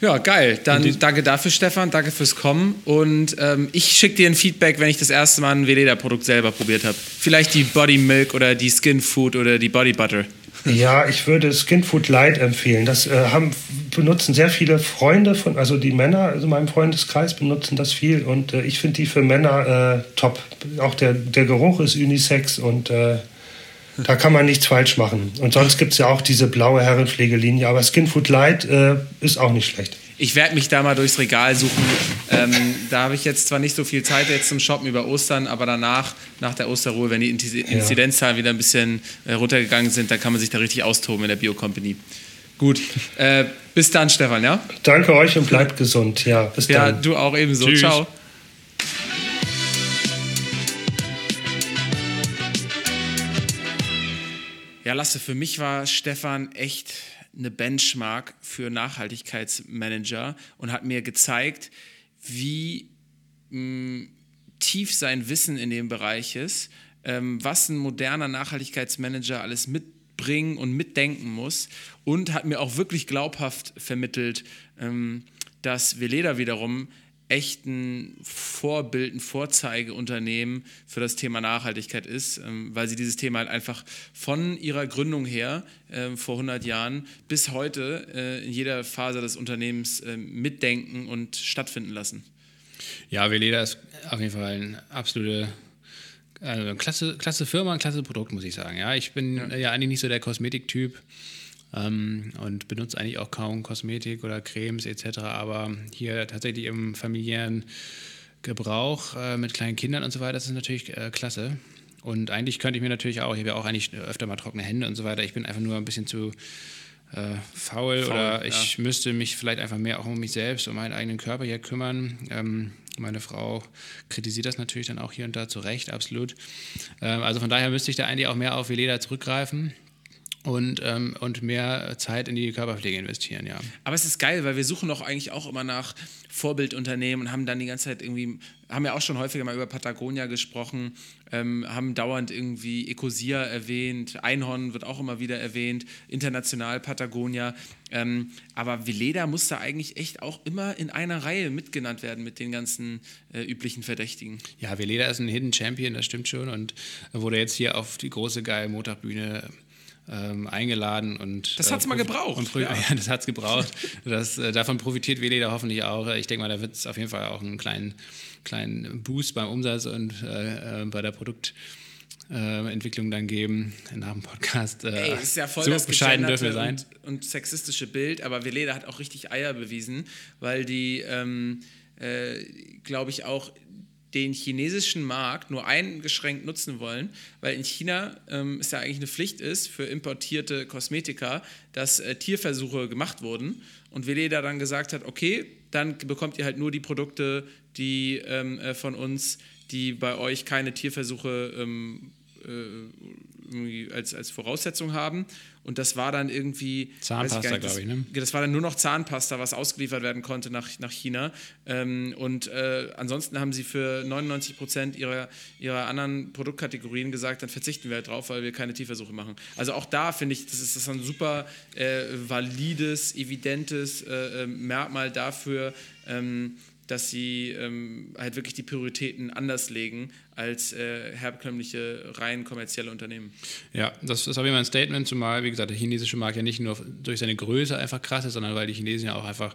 Ja, geil. Dann danke dafür, Stefan. Danke fürs Kommen. Und ähm, ich schicke dir ein Feedback, wenn ich das erste Mal ein Veleda-Produkt selber probiert habe. Vielleicht die Body Milk oder die Skin Food oder die Body Butter. Ja, ich würde Skin Food Light empfehlen. Das äh, haben, benutzen sehr viele Freunde von, also die Männer, also in meinem Freundeskreis benutzen das viel und äh, ich finde die für Männer äh, top. Auch der, der Geruch ist unisex und äh, da kann man nichts falsch machen. Und sonst gibt es ja auch diese blaue Herrenpflegelinie, aber Skin Food Light äh, ist auch nicht schlecht. Ich werde mich da mal durchs Regal suchen. Ähm, da habe ich jetzt zwar nicht so viel Zeit jetzt zum Shoppen über Ostern, aber danach, nach der Osterruhe, wenn die Inzidenzzahlen wieder ein bisschen äh, runtergegangen sind, dann kann man sich da richtig austoben in der Bio-Company. Gut. Äh, Bis dann, Stefan, ja? Danke euch und bleibt gesund. Ja, bis dann. Ja, du auch ebenso. Tschüss. Ciao. Ja, Lasse, für mich war Stefan echt eine Benchmark für Nachhaltigkeitsmanager und hat mir gezeigt, wie mh, mm, tief sein Wissen in dem Bereich ist, ähm, was ein moderner Nachhaltigkeitsmanager alles mitbringen und mitdenken muss und hat mir auch wirklich glaubhaft vermittelt, ähm, dass Veleda wiederum echt ein Vorbild, ein Vorzeigeunternehmen für das Thema Nachhaltigkeit ist, ähm, weil sie dieses Thema halt einfach von ihrer Gründung her äh, vor 100 Jahren bis heute äh, in jeder Phase des Unternehmens äh, mitdenken und stattfinden lassen. Ja, Veleda ist auf jeden Fall eine absolute also klasse, klasse Firma, ein klasse Produkt, muss ich sagen. Ja, ich bin ja, ja eigentlich nicht so der Kosmetiktyp ähm, und benutze eigentlich auch kaum Kosmetik oder Cremes etc. Aber hier tatsächlich im familiären Gebrauch äh, mit kleinen Kindern und so weiter, das ist natürlich äh, klasse. Und eigentlich könnte ich mir natürlich auch, ich habe ja auch eigentlich öfter mal trockene Hände und so weiter. Ich bin einfach nur ein bisschen zu äh, faul, faul, oder ich ja. müsste mich vielleicht einfach mehr auch um mich selbst, um meinen eigenen Körper hier kümmern. Ähm, meine Frau kritisiert das natürlich dann auch hier und da zu Recht, absolut. Ähm, also von daher müsste ich da eigentlich auch mehr auf Veleda zurückgreifen und, ähm, und mehr Zeit in die Körperpflege investieren, ja. Aber es ist geil, weil wir suchen doch eigentlich auch immer nach Vorbildunternehmen und haben dann die ganze Zeit irgendwie, haben ja auch schon häufiger mal über Patagonia gesprochen, ähm, haben dauernd irgendwie Ecosia erwähnt, Einhorn wird auch immer wieder erwähnt, international Patagonia. Ähm, aber Veleda muss da eigentlich echt auch immer in einer Reihe mitgenannt werden mit den ganzen äh, üblichen Verdächtigen. Ja, Veleda ist ein Hidden Champion, das stimmt schon und wurde jetzt hier auf die große geile Montagbühne ähm, eingeladen und. Das hat es äh, mal gebraucht. Und, ja. ja. das hat es gebraucht. Das, äh, davon profitiert Weleda hoffentlich auch. Ich denke mal, da wird es auf jeden Fall auch einen kleinen, kleinen Boost beim Umsatz und äh, äh bei der Produktentwicklung dann geben nach dem Podcast. Äh, Ey, ist ja voll so das bescheiden dürfen wir sein. Und, und, sexistische Bild, aber Veleda hat auch richtig Eier bewiesen, weil die, ähm, äh, glaube ich, auch den chinesischen Markt nur eingeschränkt nutzen wollen, weil in China ähm, es ja eigentlich eine Pflicht ist für importierte Kosmetika, dass äh, Tierversuche gemacht wurden. Und Veleda dann gesagt hat, okay, dann bekommt ihr halt nur die Produkte, die ähm, äh, von uns, die bei euch keine Tierversuche ähm, äh, als, als Voraussetzung haben. Und das war dann irgendwie. Zahnpasta, glaube ich, ne? Das war dann nur noch Zahnpasta, was ausgeliefert werden konnte nach, nach China. Ähm, und äh, ansonsten haben sie für 99 Prozent ihrer, ihrer anderen Produktkategorien gesagt, dann verzichten wir halt drauf, weil wir keine Tierversuche machen. Also auch da finde ich, das ist, das ist ein super äh, valides, evidentes äh, äh Merkmal dafür, ähm, dass sie ähm, halt wirklich die Prioritäten anders legen als äh, herkömmliche, rein kommerzielle Unternehmen. Ja, das ist auf jeden Fall ein Statement, zumal, wie gesagt, der chinesische Markt ja nicht nur durch seine Größe einfach krass ist, sondern weil die Chinesen ja auch einfach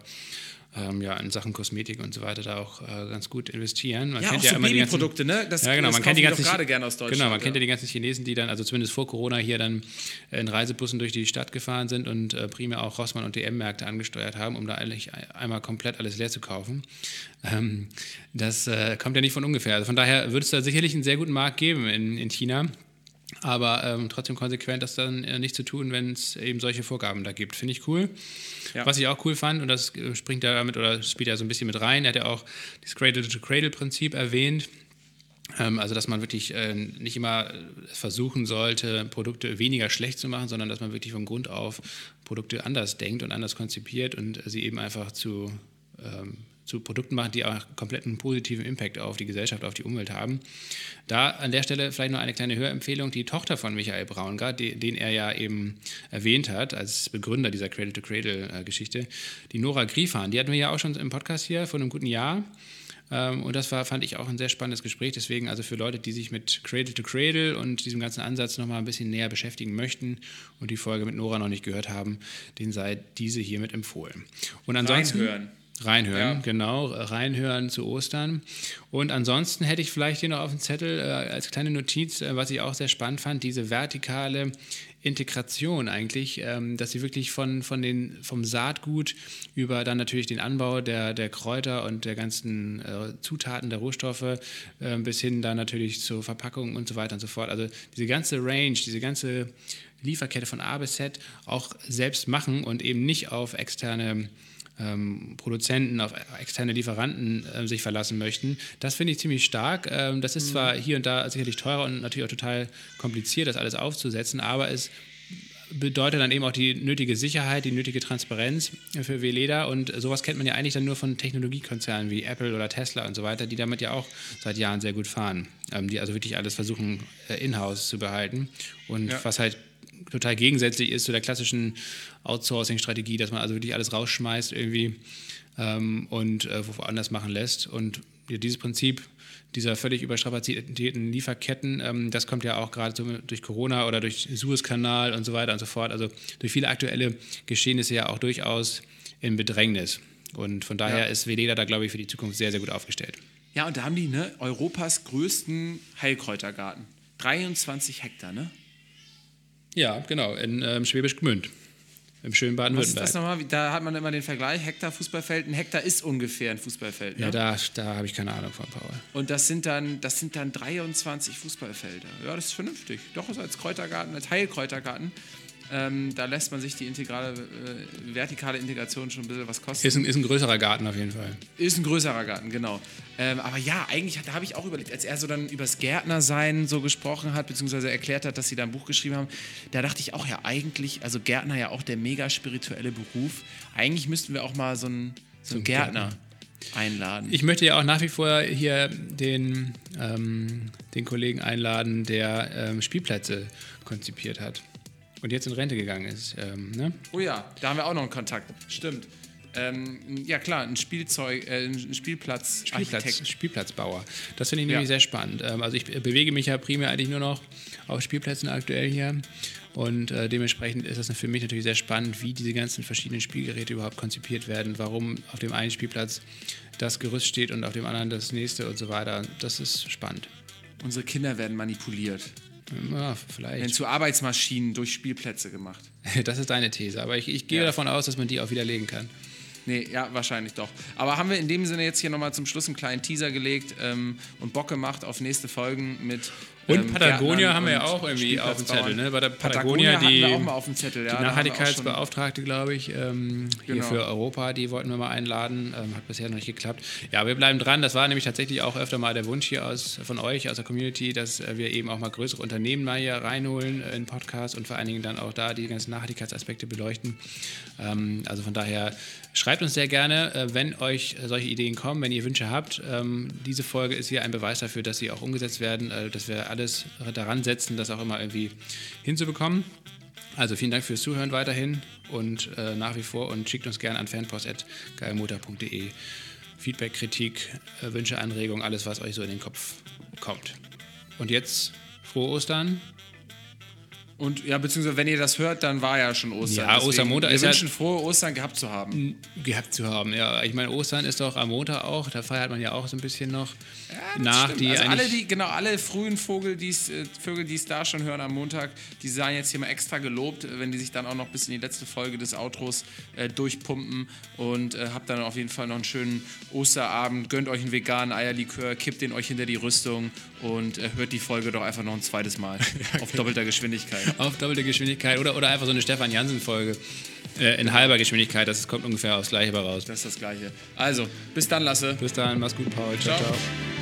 ähm, ja, in Sachen Kosmetik und so weiter da auch äh, ganz gut investieren. Man ja, kennt auch ja so immer die ganzen, ne? Das, ja, genau, man kennt die ganzen gerade gerne aus Deutschland. Genau, man ja. kennt ja die ganzen Chinesen, die dann, also zumindest vor Corona hier dann in Reisebussen durch die Stadt gefahren sind und äh, primär auch Rossmann und DM-Märkte angesteuert haben, um da eigentlich einmal komplett alles leer zu kaufen. Ähm, das äh, kommt ja nicht von ungefähr. Also von daher würde es da sicherlich einen sehr guten Markt geben in, in China aber ähm, trotzdem konsequent das dann äh, nicht zu tun, wenn es eben solche Vorgaben da gibt. Finde ich cool. Ja. Was ich auch cool fand, und das äh, springt da damit oder spielt ja so ein bisschen mit rein, er hat ja auch das Cradle-to-Cradle-Prinzip erwähnt. Ähm, also, dass man wirklich äh, nicht immer äh, versuchen sollte, Produkte weniger schlecht zu machen, sondern dass man wirklich von Grund auf Produkte anders denkt und anders konzipiert und sie eben einfach zu ähm, zu Produkten machen, die auch kompletten positiven Impact auf die Gesellschaft, auf die Umwelt haben. Da an der Stelle vielleicht noch eine kleine Hörempfehlung. Die Tochter von Michael Braungart, den er ja eben erwähnt hat als Begründer dieser Cradle-to-Cradle-Geschichte, die Nora Griefahn, die hatten wir ja auch schon im Podcast hier vor einem guten Jahr. Ähm, und das war, fand ich auch ein sehr spannendes Gespräch. Deswegen also für Leute, die sich mit Cradle to Cradle und diesem ganzen Ansatz nochmal ein bisschen näher beschäftigen möchten und die Folge mit Nora noch nicht gehört haben, den sei diese hiermit empfohlen. Und ansonsten. Reinhören. Reinhören, ja. genau, reinhören zu Ostern. Und ansonsten hätte ich vielleicht hier noch auf dem Zettel äh, als kleine Notiz, äh, was ich auch sehr spannend fand, diese vertikale Integration eigentlich, ähm, dass sie wirklich von, von den, vom Saatgut über dann natürlich den Anbau der, der Kräuter und der ganzen äh, Zutaten der Rohstoffe äh, bis hin dann natürlich zur Verpackung und so weiter und so fort. Also diese ganze Range, diese ganze Lieferkette von A bis Z auch selbst machen und eben nicht auf externe ähm, Produzenten, auf externe Lieferanten äh, sich verlassen möchten. Das finde ich ziemlich stark. Ähm, das ist mhm. zwar hier und da sicherlich teurer und natürlich auch total kompliziert, das alles aufzusetzen, aber es bedeutet dann eben auch die nötige Sicherheit, die nötige Transparenz für Weleda und sowas kennt man ja eigentlich dann nur von Technologiekonzernen wie Apple oder Tesla und so weiter, die damit ja auch seit Jahren sehr gut fahren, ähm, die also wirklich alles versuchen äh, in-house zu behalten und ja. was halt total gegensätzlich ist zu der klassischen Outsourcing-Strategie, dass man also wirklich alles rausschmeißt irgendwie ähm, und äh, woanders machen lässt. Und ja, dieses Prinzip dieser völlig überstrapazierten Lieferketten, ähm, das kommt ja auch gerade so durch Corona oder durch Suezkanal und so weiter und so fort, also durch viele aktuelle Geschehnisse ja auch durchaus in Bedrängnis. Und von daher ja. ist Veleda da, glaube ich, für die Zukunft sehr, sehr gut aufgestellt. Ja, und da haben die ne, Europas größten Heilkräutergarten. 23 Hektar, ne? Ja, genau, in ähm, Schwäbisch Gmünd. Im schönen Baden-Württemberg. Das nochmal? Da hat man immer den Vergleich, Hektar Fußballfeld. Ein Hektar ist ungefähr ein Fußballfeld. Ne? Ja, da, da habe ich keine Ahnung von, Paul. Und das sind, dann, das sind dann 23 Fußballfelder. Ja, das ist vernünftig. Doch, als Kräutergarten, als Heilkräutergarten ähm, da lässt man sich die integrale, äh, vertikale Integration schon ein bisschen was kosten. Ist ein, ist ein größerer Garten auf jeden Fall. Ist ein größerer Garten, genau. Ähm, aber ja, eigentlich, da habe ich auch überlegt, als er so dann übers Gärtnersein so gesprochen hat, beziehungsweise erklärt hat, dass sie da ein Buch geschrieben haben, da dachte ich auch, ja, eigentlich, also Gärtner ja auch der mega spirituelle Beruf. Eigentlich müssten wir auch mal so einen, so Gärtner, Gärtner einladen. Ich möchte ja auch nach wie vor hier den, ähm, den Kollegen einladen, der ähm, Spielplätze konzipiert hat und jetzt in Rente gegangen ist. Ähm, ne? Oh ja, da haben wir auch noch einen Kontakt. Stimmt. Ähm, ja klar, ein Spielzeug, äh, ein Spielplatz, Spielplatz Spielplatzbauer. Das finde ich nämlich ja. sehr spannend. Ähm, also ich bewege mich ja primär eigentlich nur noch auf Spielplätzen aktuell hier und äh, dementsprechend ist das für mich natürlich sehr spannend, wie diese ganzen verschiedenen Spielgeräte überhaupt konzipiert werden, warum auf dem einen Spielplatz das Gerüst steht und auf dem anderen das nächste und so weiter. Das ist spannend. Unsere Kinder werden manipuliert. Ja, vielleicht. Werden zu Arbeitsmaschinen durch Spielplätze gemacht. Das ist deine These, aber ich, ich gehe ja. davon aus, dass man die auch widerlegen kann. Nee, ja, wahrscheinlich doch. Aber haben wir in dem Sinne jetzt hier nochmal zum Schluss einen kleinen Teaser gelegt ähm, und Bock gemacht auf nächste Folgen mit und ähm, Patagonia haben wir ja auch irgendwie auf dem Zettel, ne? Bei der Patagonia, Patagonia die, wir auch mal auf dem Zettel, ja, die Nachhaltigkeitsbeauftragte, glaube ich, ähm, hier genau. für Europa, die wollten wir mal einladen. Ähm, hat bisher noch nicht geklappt. Ja, wir bleiben dran. Das war nämlich tatsächlich auch öfter mal der Wunsch hier aus, von euch, aus der Community, dass äh, wir eben auch mal größere Unternehmen mal hier reinholen äh, in Podcast und vor allen Dingen dann auch da die ganzen Nachhaltigkeitsaspekte beleuchten. Ähm, also von daher schreibt uns sehr gerne, äh, wenn euch solche Ideen kommen, wenn ihr Wünsche habt. Ähm, diese Folge ist hier ein Beweis dafür, dass sie auch umgesetzt werden, äh, dass wir alles daran setzen, das auch immer irgendwie hinzubekommen. Also vielen Dank fürs Zuhören weiterhin und äh, nach wie vor und schickt uns gerne an fanpost.geilmotor.de Feedback, Kritik, äh, Wünsche, Anregungen, alles, was euch so in den Kopf kommt. Und jetzt frohe Ostern, und ja, beziehungsweise wenn ihr das hört, dann war ja schon Ostern. Ja, Ostermontag ist. Wir wünschen halt frohe Ostern gehabt zu haben. Gehabt zu haben, ja. Ich meine, Ostern ist doch am Montag auch, da feiert man ja auch so ein bisschen noch ja, nach. Die also alle, die, genau, alle frühen Vogel, die's, äh, Vögel, die es da schon hören am Montag, die seien jetzt hier mal extra gelobt, wenn die sich dann auch noch bis in die letzte Folge des Outros äh, durchpumpen und äh, habt dann auf jeden Fall noch einen schönen Osterabend. Gönnt euch einen veganen Eierlikör, kippt den euch hinter die Rüstung und äh, hört die Folge doch einfach noch ein zweites Mal auf doppelter Geschwindigkeit auf doppelte Geschwindigkeit oder, oder einfach so eine Stefan Jansen-Folge äh, in halber Geschwindigkeit. Das kommt ungefähr aufs Gleiche raus. Das ist das Gleiche. Also, bis dann, Lasse. Bis dann, mach's gut, Paul. ciao. ciao. ciao.